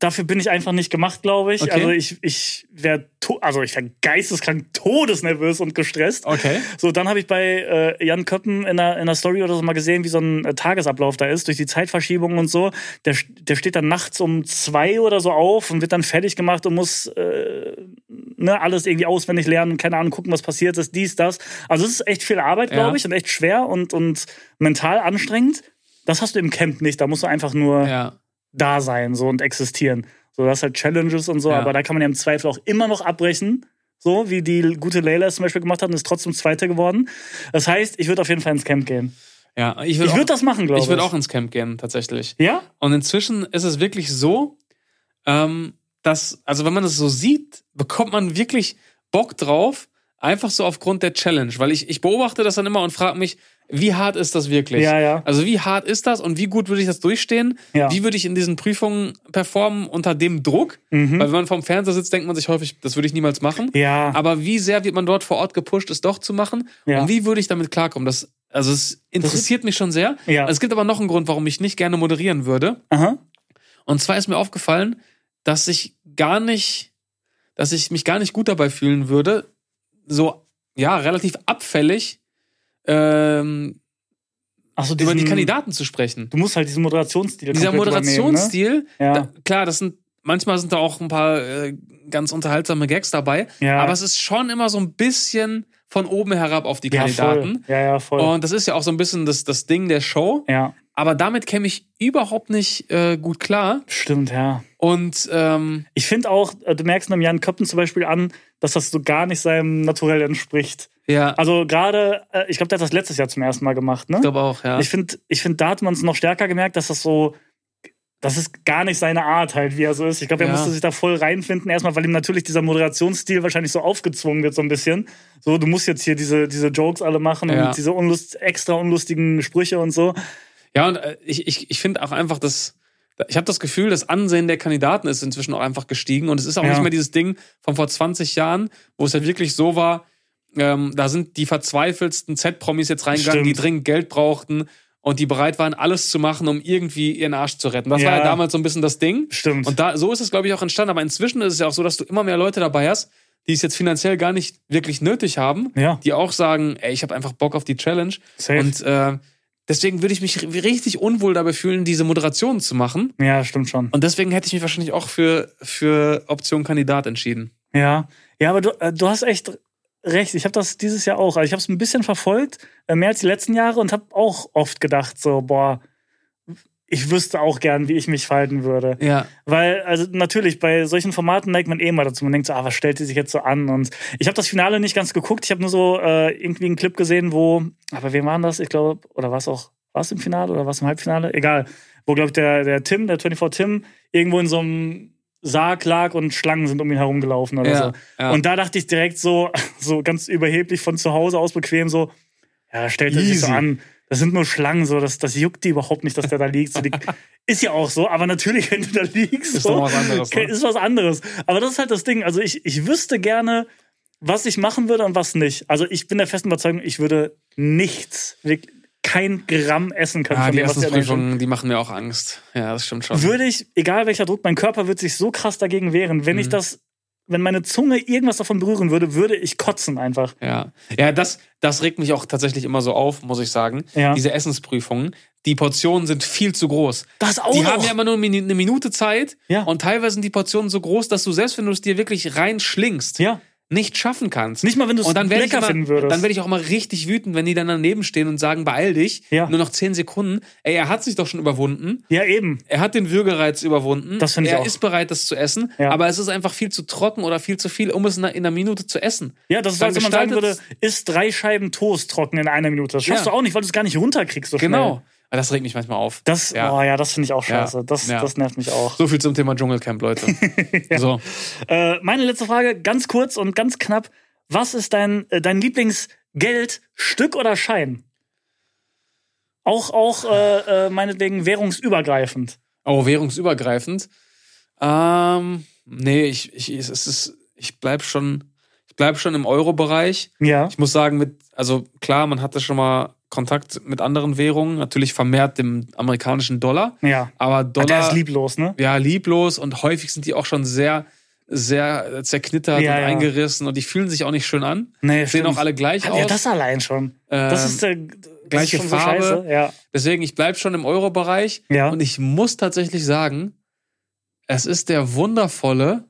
Dafür bin ich einfach nicht gemacht, glaube ich. Okay. Also ich, ich wäre also ich wäre geisteskrank todesnervös und gestresst. Okay. So, dann habe ich bei äh, Jan Köppen in der, in der Story oder so mal gesehen, wie so ein äh, Tagesablauf da ist, durch die Zeitverschiebung und so. Der, der steht dann nachts um zwei oder so auf und wird dann fertig gemacht und muss äh, ne, alles irgendwie auswendig lernen keine Ahnung, gucken, was passiert ist, dies, das. Also es ist echt viel Arbeit, glaube Ja. ich, und echt schwer und, und mental anstrengend. Das hast du im Camp nicht. Da musst du einfach nur Ja. Da sein so und existieren. So, das halt Challenges und so, Ja. aber da kann man ja im Zweifel auch immer noch abbrechen. So, wie die gute Leila es zum Beispiel gemacht hat und ist trotzdem Zweiter geworden. Das heißt, ich würde auf jeden Fall ins Camp gehen. Ja, ich würde würde auch, das machen, glaube ich. ich würd auch ins Camp gehen, tatsächlich. Ja? Und inzwischen ist es wirklich so, ähm, dass, also wenn man es so sieht, bekommt man wirklich Bock drauf, einfach so aufgrund der Challenge. Weil ich, ich beobachte das dann immer und frage mich, wie hart ist das wirklich? Ja, ja. Also wie hart ist das und wie gut würde ich das durchstehen? Ja. Wie würde ich in diesen Prüfungen performen unter dem Druck? Mhm. Weil wenn man vorm Fernseher sitzt, denkt man sich häufig, das würde ich niemals machen. Ja. Aber wie sehr wird man dort vor Ort gepusht, es doch zu machen? Ja. Und wie würde ich damit klarkommen? Das, also es interessiert mich schon sehr. Ja. Es gibt aber noch einen Grund, warum ich nicht gerne moderieren würde. Aha. Und zwar ist mir aufgefallen, dass ich gar nicht, dass ich mich gar nicht gut dabei fühlen würde, so ja relativ abfällig ähm, Achso, über die Kandidaten zu sprechen. Du musst halt diesen Moderationsstil Dieser Moderationsstil, ne? Ja. da, klar, das sind manchmal sind da auch ein paar äh, ganz unterhaltsame Gags dabei, Ja. aber es ist schon immer so ein bisschen von oben herab auf die Ja, Kandidaten. voll. Ja, ja, voll. Und das ist ja auch so ein bisschen das, das Ding der Show. ja, Aber damit käme ich überhaupt nicht äh, gut klar. stimmt, ja. Und ähm, Ich finde auch, äh, du merkst einem Jan Köppen zum Beispiel an, dass das so gar nicht seinem Naturell entspricht. Ja, Also gerade, äh, ich glaube, der hat das letztes Jahr zum ersten Mal gemacht, ne? ich glaube auch, ja. Ich finde, ich find, da hat man es noch stärker gemerkt, dass das so, das ist gar nicht seine Art halt, wie er so ist. Ich glaube, er Ja. musste sich da voll reinfinden. Erstmal, weil ihm natürlich dieser Moderationsstil wahrscheinlich so aufgezwungen wird, so ein bisschen. So, du musst jetzt hier diese, diese Jokes alle machen Ja. und diese unlust, extra unlustigen Sprüche und so. Ja, und äh, ich, ich, ich finde auch einfach, dass ich habe das Gefühl, das Ansehen der Kandidaten ist inzwischen auch einfach gestiegen. Und es ist auch Ja. nicht mehr dieses Ding von vor 20 Jahren, wo es ja wirklich so war, ähm, da sind die verzweifelsten Z-Promis jetzt reingegangen, Stimmt. die dringend Geld brauchten und die bereit waren, alles zu machen, um irgendwie ihren Arsch zu retten. Das Ja. war ja damals so ein bisschen das Ding. Stimmt. Und da, so ist es, glaube ich, auch entstanden. Aber inzwischen ist es ja auch so, dass du immer mehr Leute dabei hast, die es jetzt finanziell gar nicht wirklich nötig haben, Ja. die auch sagen, ey, ich habe einfach Bock auf die Challenge. Safe. Und äh, deswegen würde ich mich richtig unwohl dabei fühlen, diese Moderation zu machen. ja, stimmt schon. Und deswegen hätte ich mich wahrscheinlich auch für, für Option Kandidat entschieden. Ja, ja, aber du, äh, du hast echt recht. Ich habe das dieses Jahr auch. Also ich habe es ein bisschen verfolgt, äh, mehr als die letzten Jahre und habe auch oft gedacht, so, boah, ich wüsste auch gern, wie ich mich verhalten würde. Ja. Weil, also natürlich, bei solchen Formaten neigt man eh mal dazu. Man denkt so, ah, was stellt die sich jetzt so an? Und ich habe das Finale nicht ganz geguckt. Ich habe nur so äh, irgendwie einen Clip gesehen, wo, aber wem waren das? Ich glaube, oder war es auch, war es im Finale oder war es im Halbfinale? Egal. Wo, glaube ich, der, der Tim, der 24 Tim, irgendwo in so einem Sarg lag und Schlangen sind um ihn herumgelaufen oder Ja, so. ja. Und da dachte ich direkt so, <laughs> so ganz überheblich von zu Hause aus bequem so, ja, stellt sich so an. Das sind nur Schlangen, so, das, das juckt die überhaupt nicht, dass der da liegt. So, die, <laughs> ist ja auch so, aber natürlich, wenn du da liegst, Ist so, doch was anderes, ne? ist was anderes. Aber das ist halt das Ding. Also ich, ich wüsste gerne, was ich machen würde und was nicht. Also ich bin der festen Überzeugung, ich würde nichts, wirklich kein Gramm essen können. Ah, von die dem, was der Mensch- Essensprüfungen, die machen mir auch Angst. Ja, das stimmt schon. Würde ich, egal welcher Druck, mein Körper wird sich so krass dagegen wehren. Wenn ich Mhm. das, wenn meine Zunge irgendwas davon berühren würde, würde ich kotzen einfach. Ja, ja das, das regt mich auch tatsächlich immer so auf, muss ich sagen. Ja. Diese Essensprüfungen. Die Portionen sind viel zu groß. Das auch Die noch. haben ja immer nur eine Minute Zeit Ja. und teilweise sind die Portionen so groß, dass du selbst wenn du es dir wirklich reinschlingst, ja. Nicht schaffen kannst. Nicht mal, wenn du es lecker immer, finden würdest. Dann werde ich auch mal richtig wütend, wenn die dann daneben stehen und sagen, beeil dich, Ja. nur noch 10 Sekunden. Ey, er hat sich doch schon überwunden. ja, eben. Er hat den Würgereiz überwunden. Das finde ich er auch. ist bereit, das zu essen. Ja. Aber es ist einfach viel zu trocken oder viel zu viel, um es in einer, in einer Minute zu essen. Ja, das ist, als wenn man sagen würde, isst drei Scheiben Toast trocken in einer Minute. Das schaffst Ja. du auch nicht, weil du es gar nicht runterkriegst so schnell. Genau. Aber Das regt mich manchmal auf. Das, Ja. oh ja, das finde ich auch Ja. scheiße. Das, Ja. das nervt mich auch. So viel zum Thema Dschungelcamp, Leute. <laughs> So. Äh, meine letzte Frage, ganz kurz und ganz knapp. Was ist dein, äh, dein Lieblingsgeld, Stück oder Schein? Auch, auch äh, äh, meinetwegen währungsübergreifend. Oh, währungsübergreifend. Ähm, nee, ich, ich, es ist, ich bleib schon, ich bleib schon im Euro-Bereich. Ja. Ich muss sagen, mit, also klar, man hatte schon mal Kontakt mit anderen Währungen, natürlich vermehrt dem amerikanischen Dollar. Ja. Aber Dollar, Der ist lieblos, ne? ja, lieblos und häufig sind die auch schon sehr, sehr zerknittert Ja, und ja. eingerissen und die fühlen sich auch nicht schön an. Nee, Sehen auch alle gleich Ja, aus. das allein schon. Das ist der das gleiche ist schon so Farbe. scheiße. Ja. Deswegen, ich bleib schon im Euro-Bereich. Ja. Und ich muss tatsächlich sagen, es ist der wundervolle,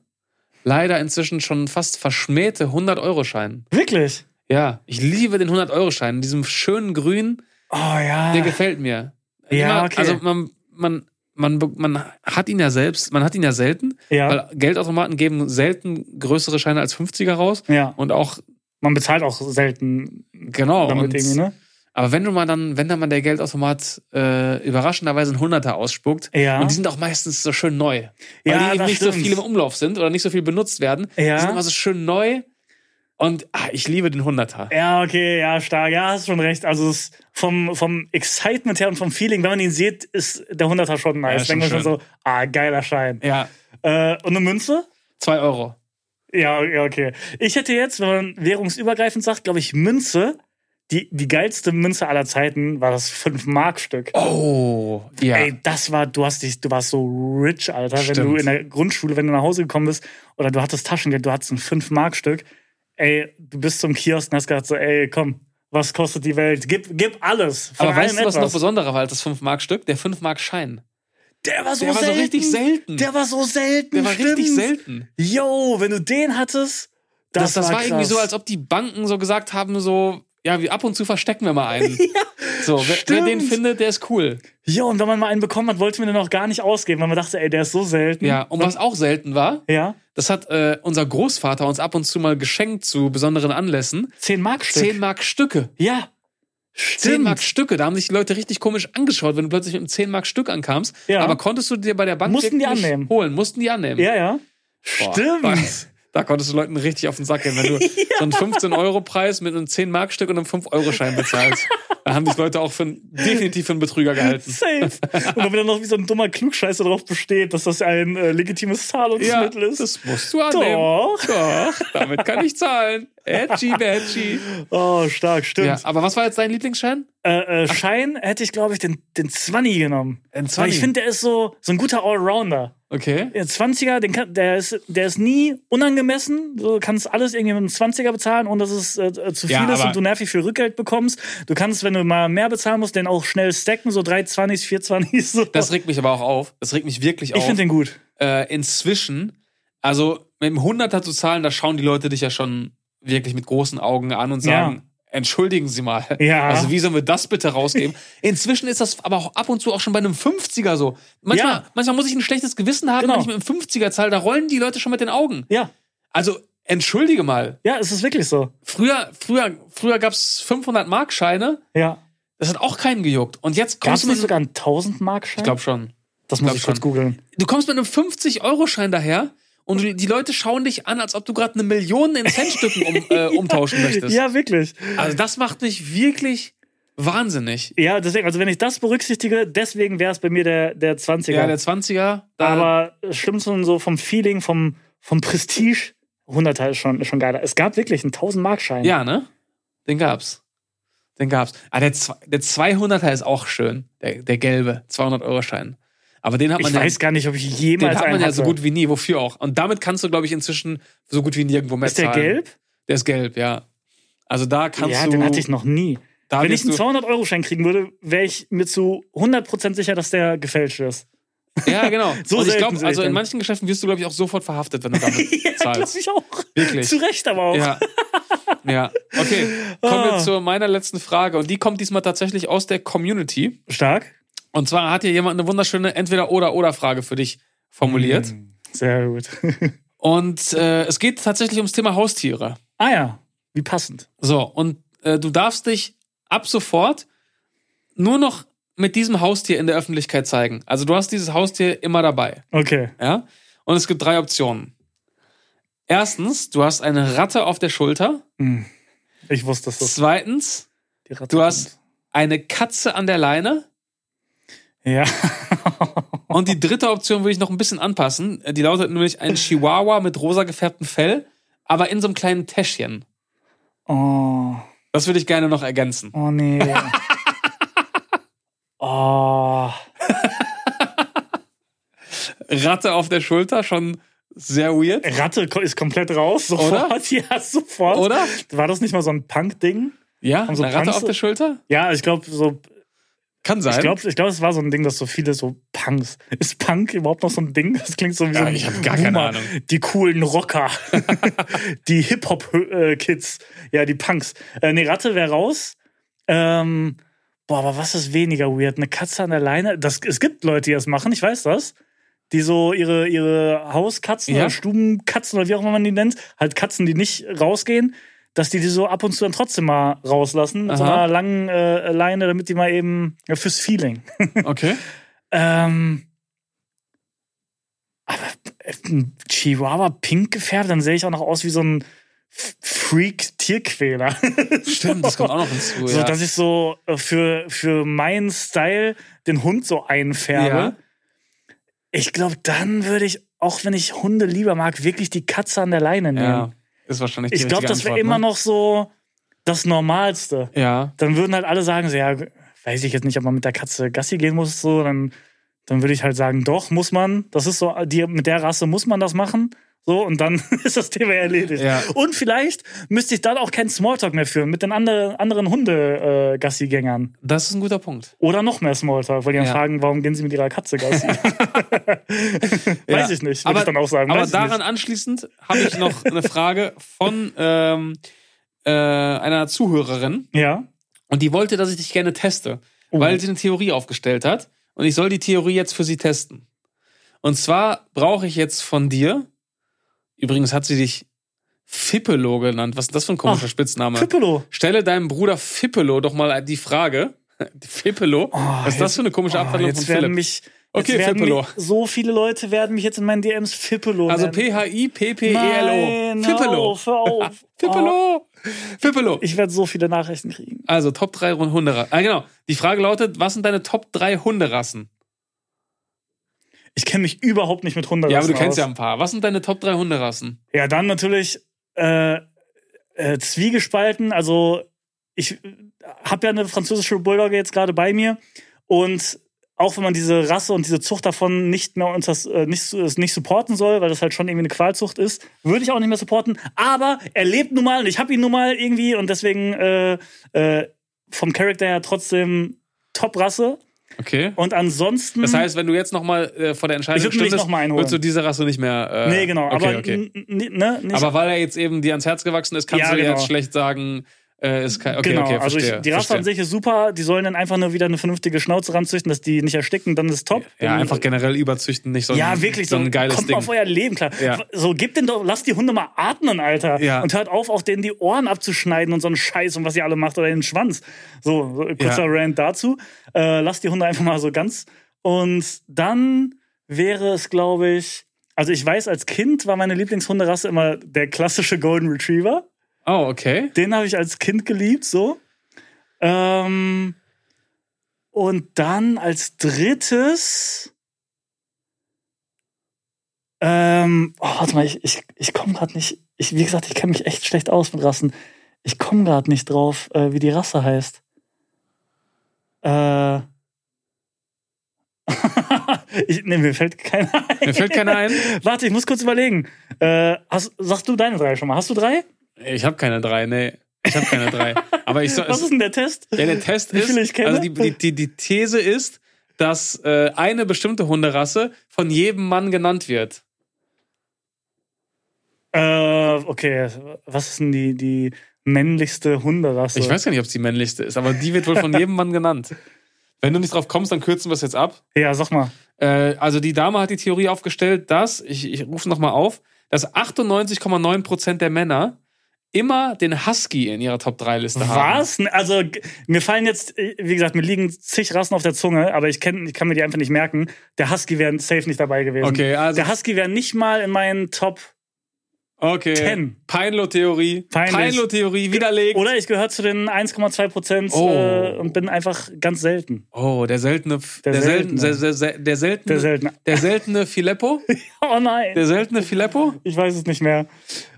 leider inzwischen schon fast verschmähte 100-Euro-Schein. Wirklich? Ja, ich liebe den 100-Euro-Schein. In diesem schönen Grün, Oh ja. der gefällt mir. Ja, okay. Also man, man, man, man hat ihn ja selbst, man hat ihn ja selten, ja. weil Geldautomaten geben selten größere Scheine als 50er raus. ja. Und auch, Man bezahlt auch selten genau. damit und, irgendwie, ne? Aber wenn du mal dann, wenn dann mal der Geldautomat äh, überraschenderweise einen Hunderter ausspuckt, Ja. und die sind auch meistens so schön neu, weil Ja, die eben nicht so stimmt. viel im Umlauf sind oder nicht so viel benutzt werden, Ja. die sind immer so schön neu Und ah, ich liebe den Hunderter. Ja, okay, ja, stark. Ja, hast schon recht. Also es vom, vom Excitement her und vom Feeling, wenn man ihn sieht, ist der Hunderter schon nice. Ja, schon Denkt man schon so, ah, geiler Schein. Ja, Äh, und eine Münze? zwei Euro. Ja, ja, okay. Ich hätte jetzt, wenn man währungsübergreifend sagt, glaube ich, Münze. Die, die geilste Münze aller Zeiten war das 5-Mark-Stück. Oh, ja. Ey, das war, du hast dich, du warst so rich, Alter, wenn Stimmt. du in der Grundschule, wenn du nach Hause gekommen bist, oder du hattest Taschengeld, du hattest ein 5-Mark-Stück. Ey, du bist zum Kiosk und hast gedacht so, ey, komm, was kostet die Welt? Gib, gib alles. Aber weißt du, was noch besonderer war als das 5-Mark-Stück? Der 5-Mark-Schein. Der war so Der war so selten. richtig selten. Der war so selten. Der war richtig stimmt. selten. Yo, wenn du den hattest, das, Das, das war, irgendwie krass. so, als ob die Banken so gesagt haben, so, ja, wie ab und zu verstecken wir mal einen. <laughs> so, wer, wer den findet, der ist cool. Jo, und wenn man mal einen bekommen hat, wollte man den auch gar nicht ausgeben, weil man dachte, ey, der ist so selten. Ja, und was auch selten war, Ja, das hat äh, unser Großvater uns ab und zu mal geschenkt zu besonderen Anlässen. 10 Mark Stück. 10 Mark Stücke. Ja. 10 Stimmt. Mark Stücke, da haben sich die Leute richtig komisch angeschaut, wenn du plötzlich mit einem 10 Mark Stück ankamst. Ja. Aber konntest du dir bei der Bank Mussten die annehmen. holen, mussten die annehmen. Ja, ja. Boah, Stimmt. Da, konntest du Leuten richtig auf den Sack gehen, wenn du <laughs> so einen 15-Euro-Preis mit einem 10-Mark-Stück und einem 5-Euro-Schein bezahlst. Da haben dich Leute auch für, einen- definitiv für einen Betrüger gehalten. Safe. <laughs> Und wenn dann noch wie so ein dummer Klugscheißer darauf besteht, dass das ein äh, legitimes Zahlungsmittel ist. das musst du annehmen. Doch. Doch, damit kann ich zahlen. Edgy, badgy. Oh, stark, stimmt. Ja, aber was war jetzt dein Lieblingsschein? Äh, äh, Schein hätte ich, glaube ich, den, den 20 genommen. Weil 20. ich finde, der ist so, so ein guter Allrounder. Okay. Der 20er, den kann, der, ist, der ist nie unangemessen. Du kannst alles irgendwie mit einem 20er bezahlen, ohne dass es äh, zu viel Ja, ist und du nervig viel Rückgeld bekommst. Du kannst, wenn du mal mehr bezahlen musst, den auch schnell stacken, so 3 20s, 4 20s. So. Das regt mich aber auch auf. Das regt mich wirklich ich auf. finde den gut. äh, inzwischen, also mit dem Hunderter zu zahlen, da schauen die Leute dich ja schon wirklich mit großen Augen an und sagen, Ja. Entschuldigen Sie mal. Ja. Also wie sollen wir das bitte rausgeben? <laughs> Inzwischen ist das aber auch ab und zu auch schon bei einem 50er so. Manchmal, Ja. manchmal muss ich ein schlechtes Gewissen haben, Genau. wenn ich mit einem 50er zahle, da rollen die Leute schon mit den Augen. Ja. Also entschuldige mal. Ja, es ist wirklich so. Früher, früher, früher gab's 500 Markscheine, Ja. das hat auch keinen gejuckt. Und jetzt kommst es du mit, sogar einen 1000 Mark Schein? ich glaube schon. das muss glaub ich kurz googeln. Du kommst mit einem 50-Euro-Schein daher und die Leute schauen dich an, als ob du gerade eine Million in Centstücken um, äh, <laughs> umtauschen möchtest. Ja, wirklich. Also das macht mich wirklich wahnsinnig. Ja, deswegen, also wenn ich das berücksichtige, deswegen wäre es bei mir der, der 20er. Ja, der 20er. Da, Aber stimmt schon so vom Feeling, vom, vom Prestige. 100er ist schon, ist schon geiler. Es gab wirklich einen 1000 Mark Schein. ja, ne? Den gab's. Den gab's. Ah, der, der 200er ist auch schön. Der, der gelbe 200-Euro-Schein. Aber den hat man Ich ja, weiß gar nicht, ob ich den jemals hat man einen ja hatte. so gut wie nie. Wofür auch? Und damit kannst du, glaube ich, inzwischen so gut wie nirgendwo mehr Ist der zahlen. gelb? Der ist gelb, ja. Also da kannst Ja, du. den hatte ich noch nie. da Wenn ich einen du, 200-Euro-Schein kriegen würde, wäre ich mir zu 100% sicher, dass der gefälscht ist. Ja, genau. <laughs> So und ich glaube, also in den. manchen Geschäften wirst du, glaube ich, auch sofort verhaftet, wenn du damit <laughs> ja, glaube zahlst. ich auch. Wirklich. Zu Recht aber auch. Ja. Ja. Okay. Kommen wir Ah. zu meiner letzten Frage. Und die kommt diesmal tatsächlich aus der Community. Stark. Und zwar hat hier jemand eine wunderschöne Entweder-Oder-Oder-Frage für dich formuliert. Hm, Sehr gut. <laughs> Und äh, es geht tatsächlich ums Thema Haustiere. ah ja, wie passend. So, und äh, du darfst dich ab sofort nur noch mit diesem Haustier in der Öffentlichkeit zeigen. Also du hast dieses Haustier immer dabei. Okay. Ja? Und es gibt drei Optionen. Erstens, du hast eine Ratte auf der Schulter. Hm. Ich wusste, das Zweitens, du hast eine Katze an der Leine. Ja. <laughs> Und die dritte Option würde ich noch ein bisschen anpassen. Die lautet nämlich ein Chihuahua mit rosa gefärbtem Fell, aber in so einem kleinen Täschchen. Oh. Das würde ich gerne noch ergänzen. Oh nee. <laughs> oh. Ratte auf der Schulter, schon sehr weird. Ratte ist komplett raus. Sofort. <laughs> Ja, sofort. Oder? War das nicht mal so ein Punk-Ding? Ja, so eine Ratte Punks- auf der Schulter? Ja, ich glaube, so, Kann sein. ich glaube, ich glaub, es war so ein Ding, dass so viele so Punks. Ist Punk überhaupt noch so ein Ding? Das klingt so wie so Ja, ein ich hab gar keine Boomer. Ahnung. Die coolen Rocker. <laughs> die Hip-Hop-Kids. Ja, die Punks. Äh, nee, Ratte wäre raus. Ähm, boah, aber was ist weniger weird? Eine Katze an der Leine? Das, es gibt Leute, die das machen, ich weiß das. Die so ihre, ihre Hauskatzen Ja. oder Stubenkatzen oder wie auch immer man die nennt, halt Katzen, die nicht rausgehen, dass die die so ab und zu dann trotzdem mal rauslassen mit so einer langen äh, Leine, damit die mal eben ja, fürs Feeling. <laughs> Okay. Ähm, aber äh, ein Chihuahua pink gefärbt, dann sehe ich auch noch aus wie so ein Freak-Tierquäler. <laughs> Stimmt, das kommt auch noch hinzu. So, ja. dass ich so äh, für, für meinen Style den Hund so einfärbe. Ja. Ich glaube, dann würde ich, auch wenn ich Hunde lieber mag, wirklich die Katze an der Leine nehmen. ja, ist wahrscheinlich die ich glaube, das wäre Antwort, immer ne? noch so das Normalste. Ja, Dann würden halt alle sagen, so, ja, weiß ich jetzt nicht, ob man mit der Katze Gassi gehen muss, so, dann, dann würde ich halt sagen, doch, muss man. Das ist so, die, mit der Rasse muss man das machen. So, und dann <laughs> ist das Thema erledigt. Ja. Und vielleicht müsste ich dann auch keinen Smalltalk mehr führen mit den andere, anderen Hunde-Gassi-Gängern. das ist ein guter Punkt. Oder noch mehr Smalltalk, weil die dann Ja. fragen, warum gehen sie mit ihrer Katze Gassi? <laughs> Weiß ich nicht, würde aber, ich dann auch sagen. Aber Weiß ich daran nicht. anschließend habe ich noch eine Frage von ähm, äh, einer Zuhörerin. Ja. Und die wollte, dass ich dich gerne teste, Oh. weil sie eine Theorie aufgestellt hat. Und ich soll die Theorie jetzt für sie testen. Und zwar brauche ich jetzt von dir, übrigens hat sie dich Fippelo genannt. Was ist das für ein komischer Ach, Spitzname? Pippelo. Stelle deinem Bruder Fippelo doch mal die Frage. <laughs> Fippelo? Was ist das für eine komische Oh, Abwandlung jetzt von werden Philipp? mich, Okay, jetzt werden Fippelo. mich, so viele Leute werden mich jetzt in meinen DMs Fippelo Also nennen. P-H-I-P-P-E-L-O. Nein, Fippelo. hör auf, auf. Oh, Fippelo. Fippelo. ich werde so viele Nachrichten kriegen. Also Top 3 Hunderassen. Ah, genau. Die Frage lautet, was sind deine Top 3 Hunderassen? Ich kenne mich überhaupt nicht mit Hunderassen Ja, aber du kennst aus. ja ein paar. Was sind deine Top 3 Hunderassen? Ja, dann natürlich äh, äh, zwiegespalten. Also ich habe ja eine französische Bulldogge jetzt gerade bei mir und auch wenn man diese Rasse und diese Zucht davon nicht mehr unter, äh, nicht, nicht supporten soll, weil das halt schon irgendwie eine Qualzucht ist, würde ich auch nicht mehr supporten. Aber er lebt nun mal und ich habe ihn nun mal irgendwie und deswegen äh, äh, vom Charakter her trotzdem Top-Rasse. Okay. Und ansonsten. Das heißt, wenn du jetzt nochmal äh, vor der Entscheidung Ich stündest, noch mal einholen. würdest du diese Rasse nicht mehr. Äh, nee, genau. Okay, aber okay. ne, Aber weil er jetzt eben dir ans Herz gewachsen ist, kannst Ja, du genau. jetzt schlecht sagen, äh, ist kein. Okay, genau, okay, also verstehe. ich, die Rasse verstehe. an sich ist super. Die sollen dann einfach nur wieder eine vernünftige Schnauze ranzüchten, dass die nicht ersticken, dann ist top. Ja, Dann- einfach generell überzüchten, nicht so ein, Ja, wirklich, so ein geiles kommt Ding. mal auf euer Leben klar. Ja. So, gebt den doch, lasst die Hunde mal atmen, Alter. Ja. Und hört auf, auch denen die Ohren abzuschneiden und so einen Scheiß und was ihr alle macht oder den Schwanz. So, so kurzer Ja. Rant dazu. Äh, lasst die Hunde einfach mal so ganz. Und dann wäre es, glaube ich, also ich weiß, als Kind war meine Lieblingshunderasse immer der klassische Golden Retriever. Oh, okay. Den habe ich als Kind geliebt, so. Ähm, und dann als drittes. Ähm, oh, warte mal, ich, ich, ich komme gerade nicht. Ich, wie gesagt, ich kenne mich echt schlecht aus mit Rassen. Ich komme gerade nicht drauf, äh, wie die Rasse heißt. Äh. <laughs> ich, nee, mir fällt keiner ein. Mir fällt keiner ein. <laughs> Warte, ich muss kurz überlegen. Äh, hast, sagst du deine drei schon mal? Hast du drei? Ich habe keine drei, nee. Ich habe keine drei. Aber ich soll. <laughs> Was ist denn der Test? Ja, der Test ist, also die, die, die, die These ist, dass äh, eine bestimmte Hunderasse von jedem Mann genannt wird. Äh, okay, was ist denn die, die männlichste Hunderasse? Ich weiß gar nicht, ob es die männlichste ist, aber die wird wohl von jedem Mann genannt. Wenn du nicht drauf kommst, dann kürzen wir es jetzt ab. Ja, sag mal. Äh, also die Dame hat die Theorie aufgestellt, dass, ich, ich rufe nochmal auf, dass 98,9% der Männer immer den Husky in ihrer Top-3-Liste haben. Was? Also, mir fallen jetzt, äh, wie gesagt, mir liegen zig Rassen auf der Zunge, aber ich, kenn, ich kann mir die einfach nicht merken. Der Husky wäre safe nicht dabei gewesen. Okay, also Der Husky wäre nicht mal in meinen Top. okay. Ten. Peinlo-Theorie. Peinlich. Peinlo-Theorie widerlegt. Oder ich gehöre zu den 1,2 Prozent Oh. äh, und bin einfach ganz selten. Oh, der seltene, Der der, seltene, Seltene. der, der, der seltene, Der seltene. der seltene Filippo? <laughs> Oh nein. Der seltene Filippo? Ich weiß es nicht mehr.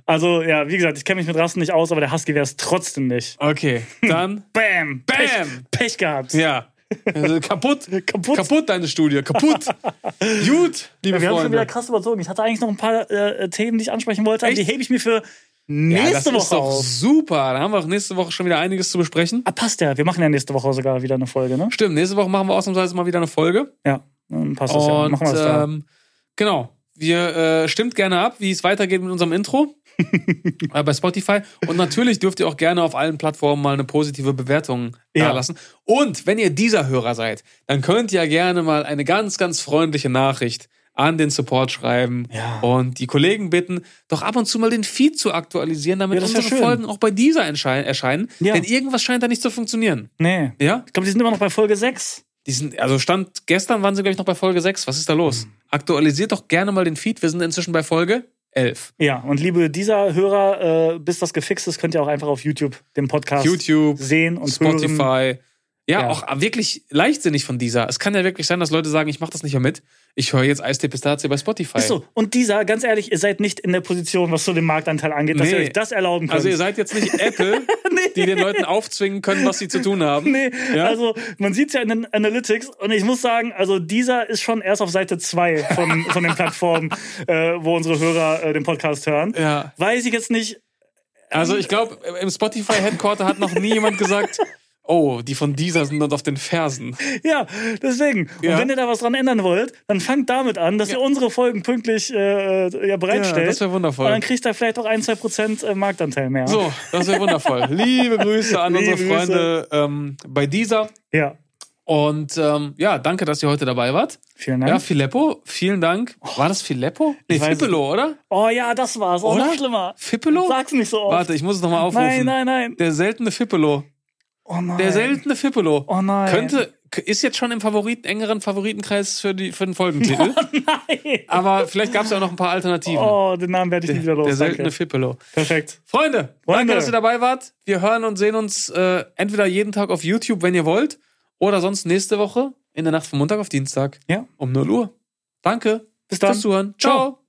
Also, ja, wie gesagt, ich kenne mich mit Rassen nicht aus, aber der Husky wäre es trotzdem nicht. Okay, dann <laughs> Bam! Bam! Pech, Pech gehabt. ja. Also kaputt. <laughs> Kaputt. Kaputt deine Studie. Kaputt. <laughs> Gut, liebe Wir haben schon wieder Freunde. krass überzogen. Ich hatte eigentlich noch ein paar äh, Themen, die ich ansprechen wollte, aber die hebe ich mir für Ja, nächste das ist Woche doch auf. super. Da haben wir auch nächste Woche schon wieder einiges zu besprechen. Ah, passt ja. Wir machen ja nächste Woche sogar wieder eine Folge, ne? Stimmt, nächste Woche machen wir ausnahmsweise mal wieder eine Folge. Ja, dann passt das ja. Und Machen wir das da. ähm, genau. Wir äh, stimmt gerne ab, wie es weitergeht mit unserem Intro bei Spotify. Und natürlich dürft ihr auch gerne auf allen Plattformen mal eine positive Bewertung Ja. lassen. Und wenn ihr dieser Hörer seid, dann könnt ihr gerne mal eine ganz, ganz freundliche Nachricht an den Support schreiben Ja. und die Kollegen bitten, doch ab und zu mal den Feed zu aktualisieren, damit Ja, unsere. Folgen auch bei dieser erscheinen. Ja. Denn irgendwas scheint da nicht zu funktionieren. Nee. Ja? Ich glaube, die sind immer noch bei Folge 6. Die sind, also Stand gestern waren sie, glaube ich, noch bei Folge 6. Was ist da los? Hm. Aktualisiert doch gerne mal den Feed. Wir sind inzwischen bei Folge 11. Ja, und liebe dieser Hörer, äh, bis das gefixt ist, könnt ihr auch einfach auf YouTube den Podcast YouTube, sehen und hören. Ja, Ja. auch wirklich leichtsinnig von dieser. Es kann ja wirklich sein, dass Leute sagen, ich mache das nicht mehr mit. Ich höre jetzt Eistee Pistazie bei Spotify. Ist so. Und dieser, ganz ehrlich, ihr seid nicht in der Position, was so den Marktanteil angeht, dass Nee. ihr euch das erlauben könnt. Also ihr seid jetzt nicht <laughs> Apple, die den Leuten aufzwingen können, was sie zu tun haben. Nee, Ja? also man sieht ja in den Analytics und ich muss sagen, also dieser ist schon erst auf Seite 2 von, <laughs> von den Plattformen, äh, wo unsere Hörer äh, den Podcast hören. Ja. Weiß ich jetzt nicht. Also ich glaube, im Spotify Headquarter hat noch nie jemand gesagt, oh, die von dieser sind dort auf den Fersen. Ja, deswegen. Ja. Und wenn ihr da was dran ändern wollt, dann fangt damit an, dass ihr unsere Folgen pünktlich äh, ja, Ja, bereitstellt. das wäre wundervoll. und dann kriegt ihr vielleicht auch ein, zwei Prozent äh, Marktanteil mehr. So, das wäre wundervoll. <laughs> Liebe Grüße an Liebe unsere Freunde ähm, bei dieser. Ja. Und ähm, ja, danke, dass ihr heute dabei wart. Vielen Dank. Ja, Filippo, vielen Dank. War das Filippo? Nee, Fippelo, oder? oh ja, das war's. Oh, Oder? noch schlimmer. Fippelo? Sag's nicht so oft. Warte, ich muss es nochmal aufrufen. nein, nein, nein. Der seltene Fippelo. Oh nein. Der seltene Fippelo. Oh nein. Könnte, ist jetzt schon im Favoriten, engeren Favoritenkreis für, die, für den Folgentitel. <laughs> Nein. Aber vielleicht gab es ja auch noch ein paar Alternativen. Oh, den Namen werde ich nicht wieder los. der seltene danke. Fippelo. Perfekt. Freunde, Freunde. danke, dass ihr dabei wart. Wir hören und sehen uns äh, entweder jeden Tag auf YouTube, wenn ihr wollt, oder sonst nächste Woche in der Nacht von Montag auf Dienstag Ja. um 0 Uhr. Danke. Bis dann. Fürs Zuhören. Ciao. Ciao.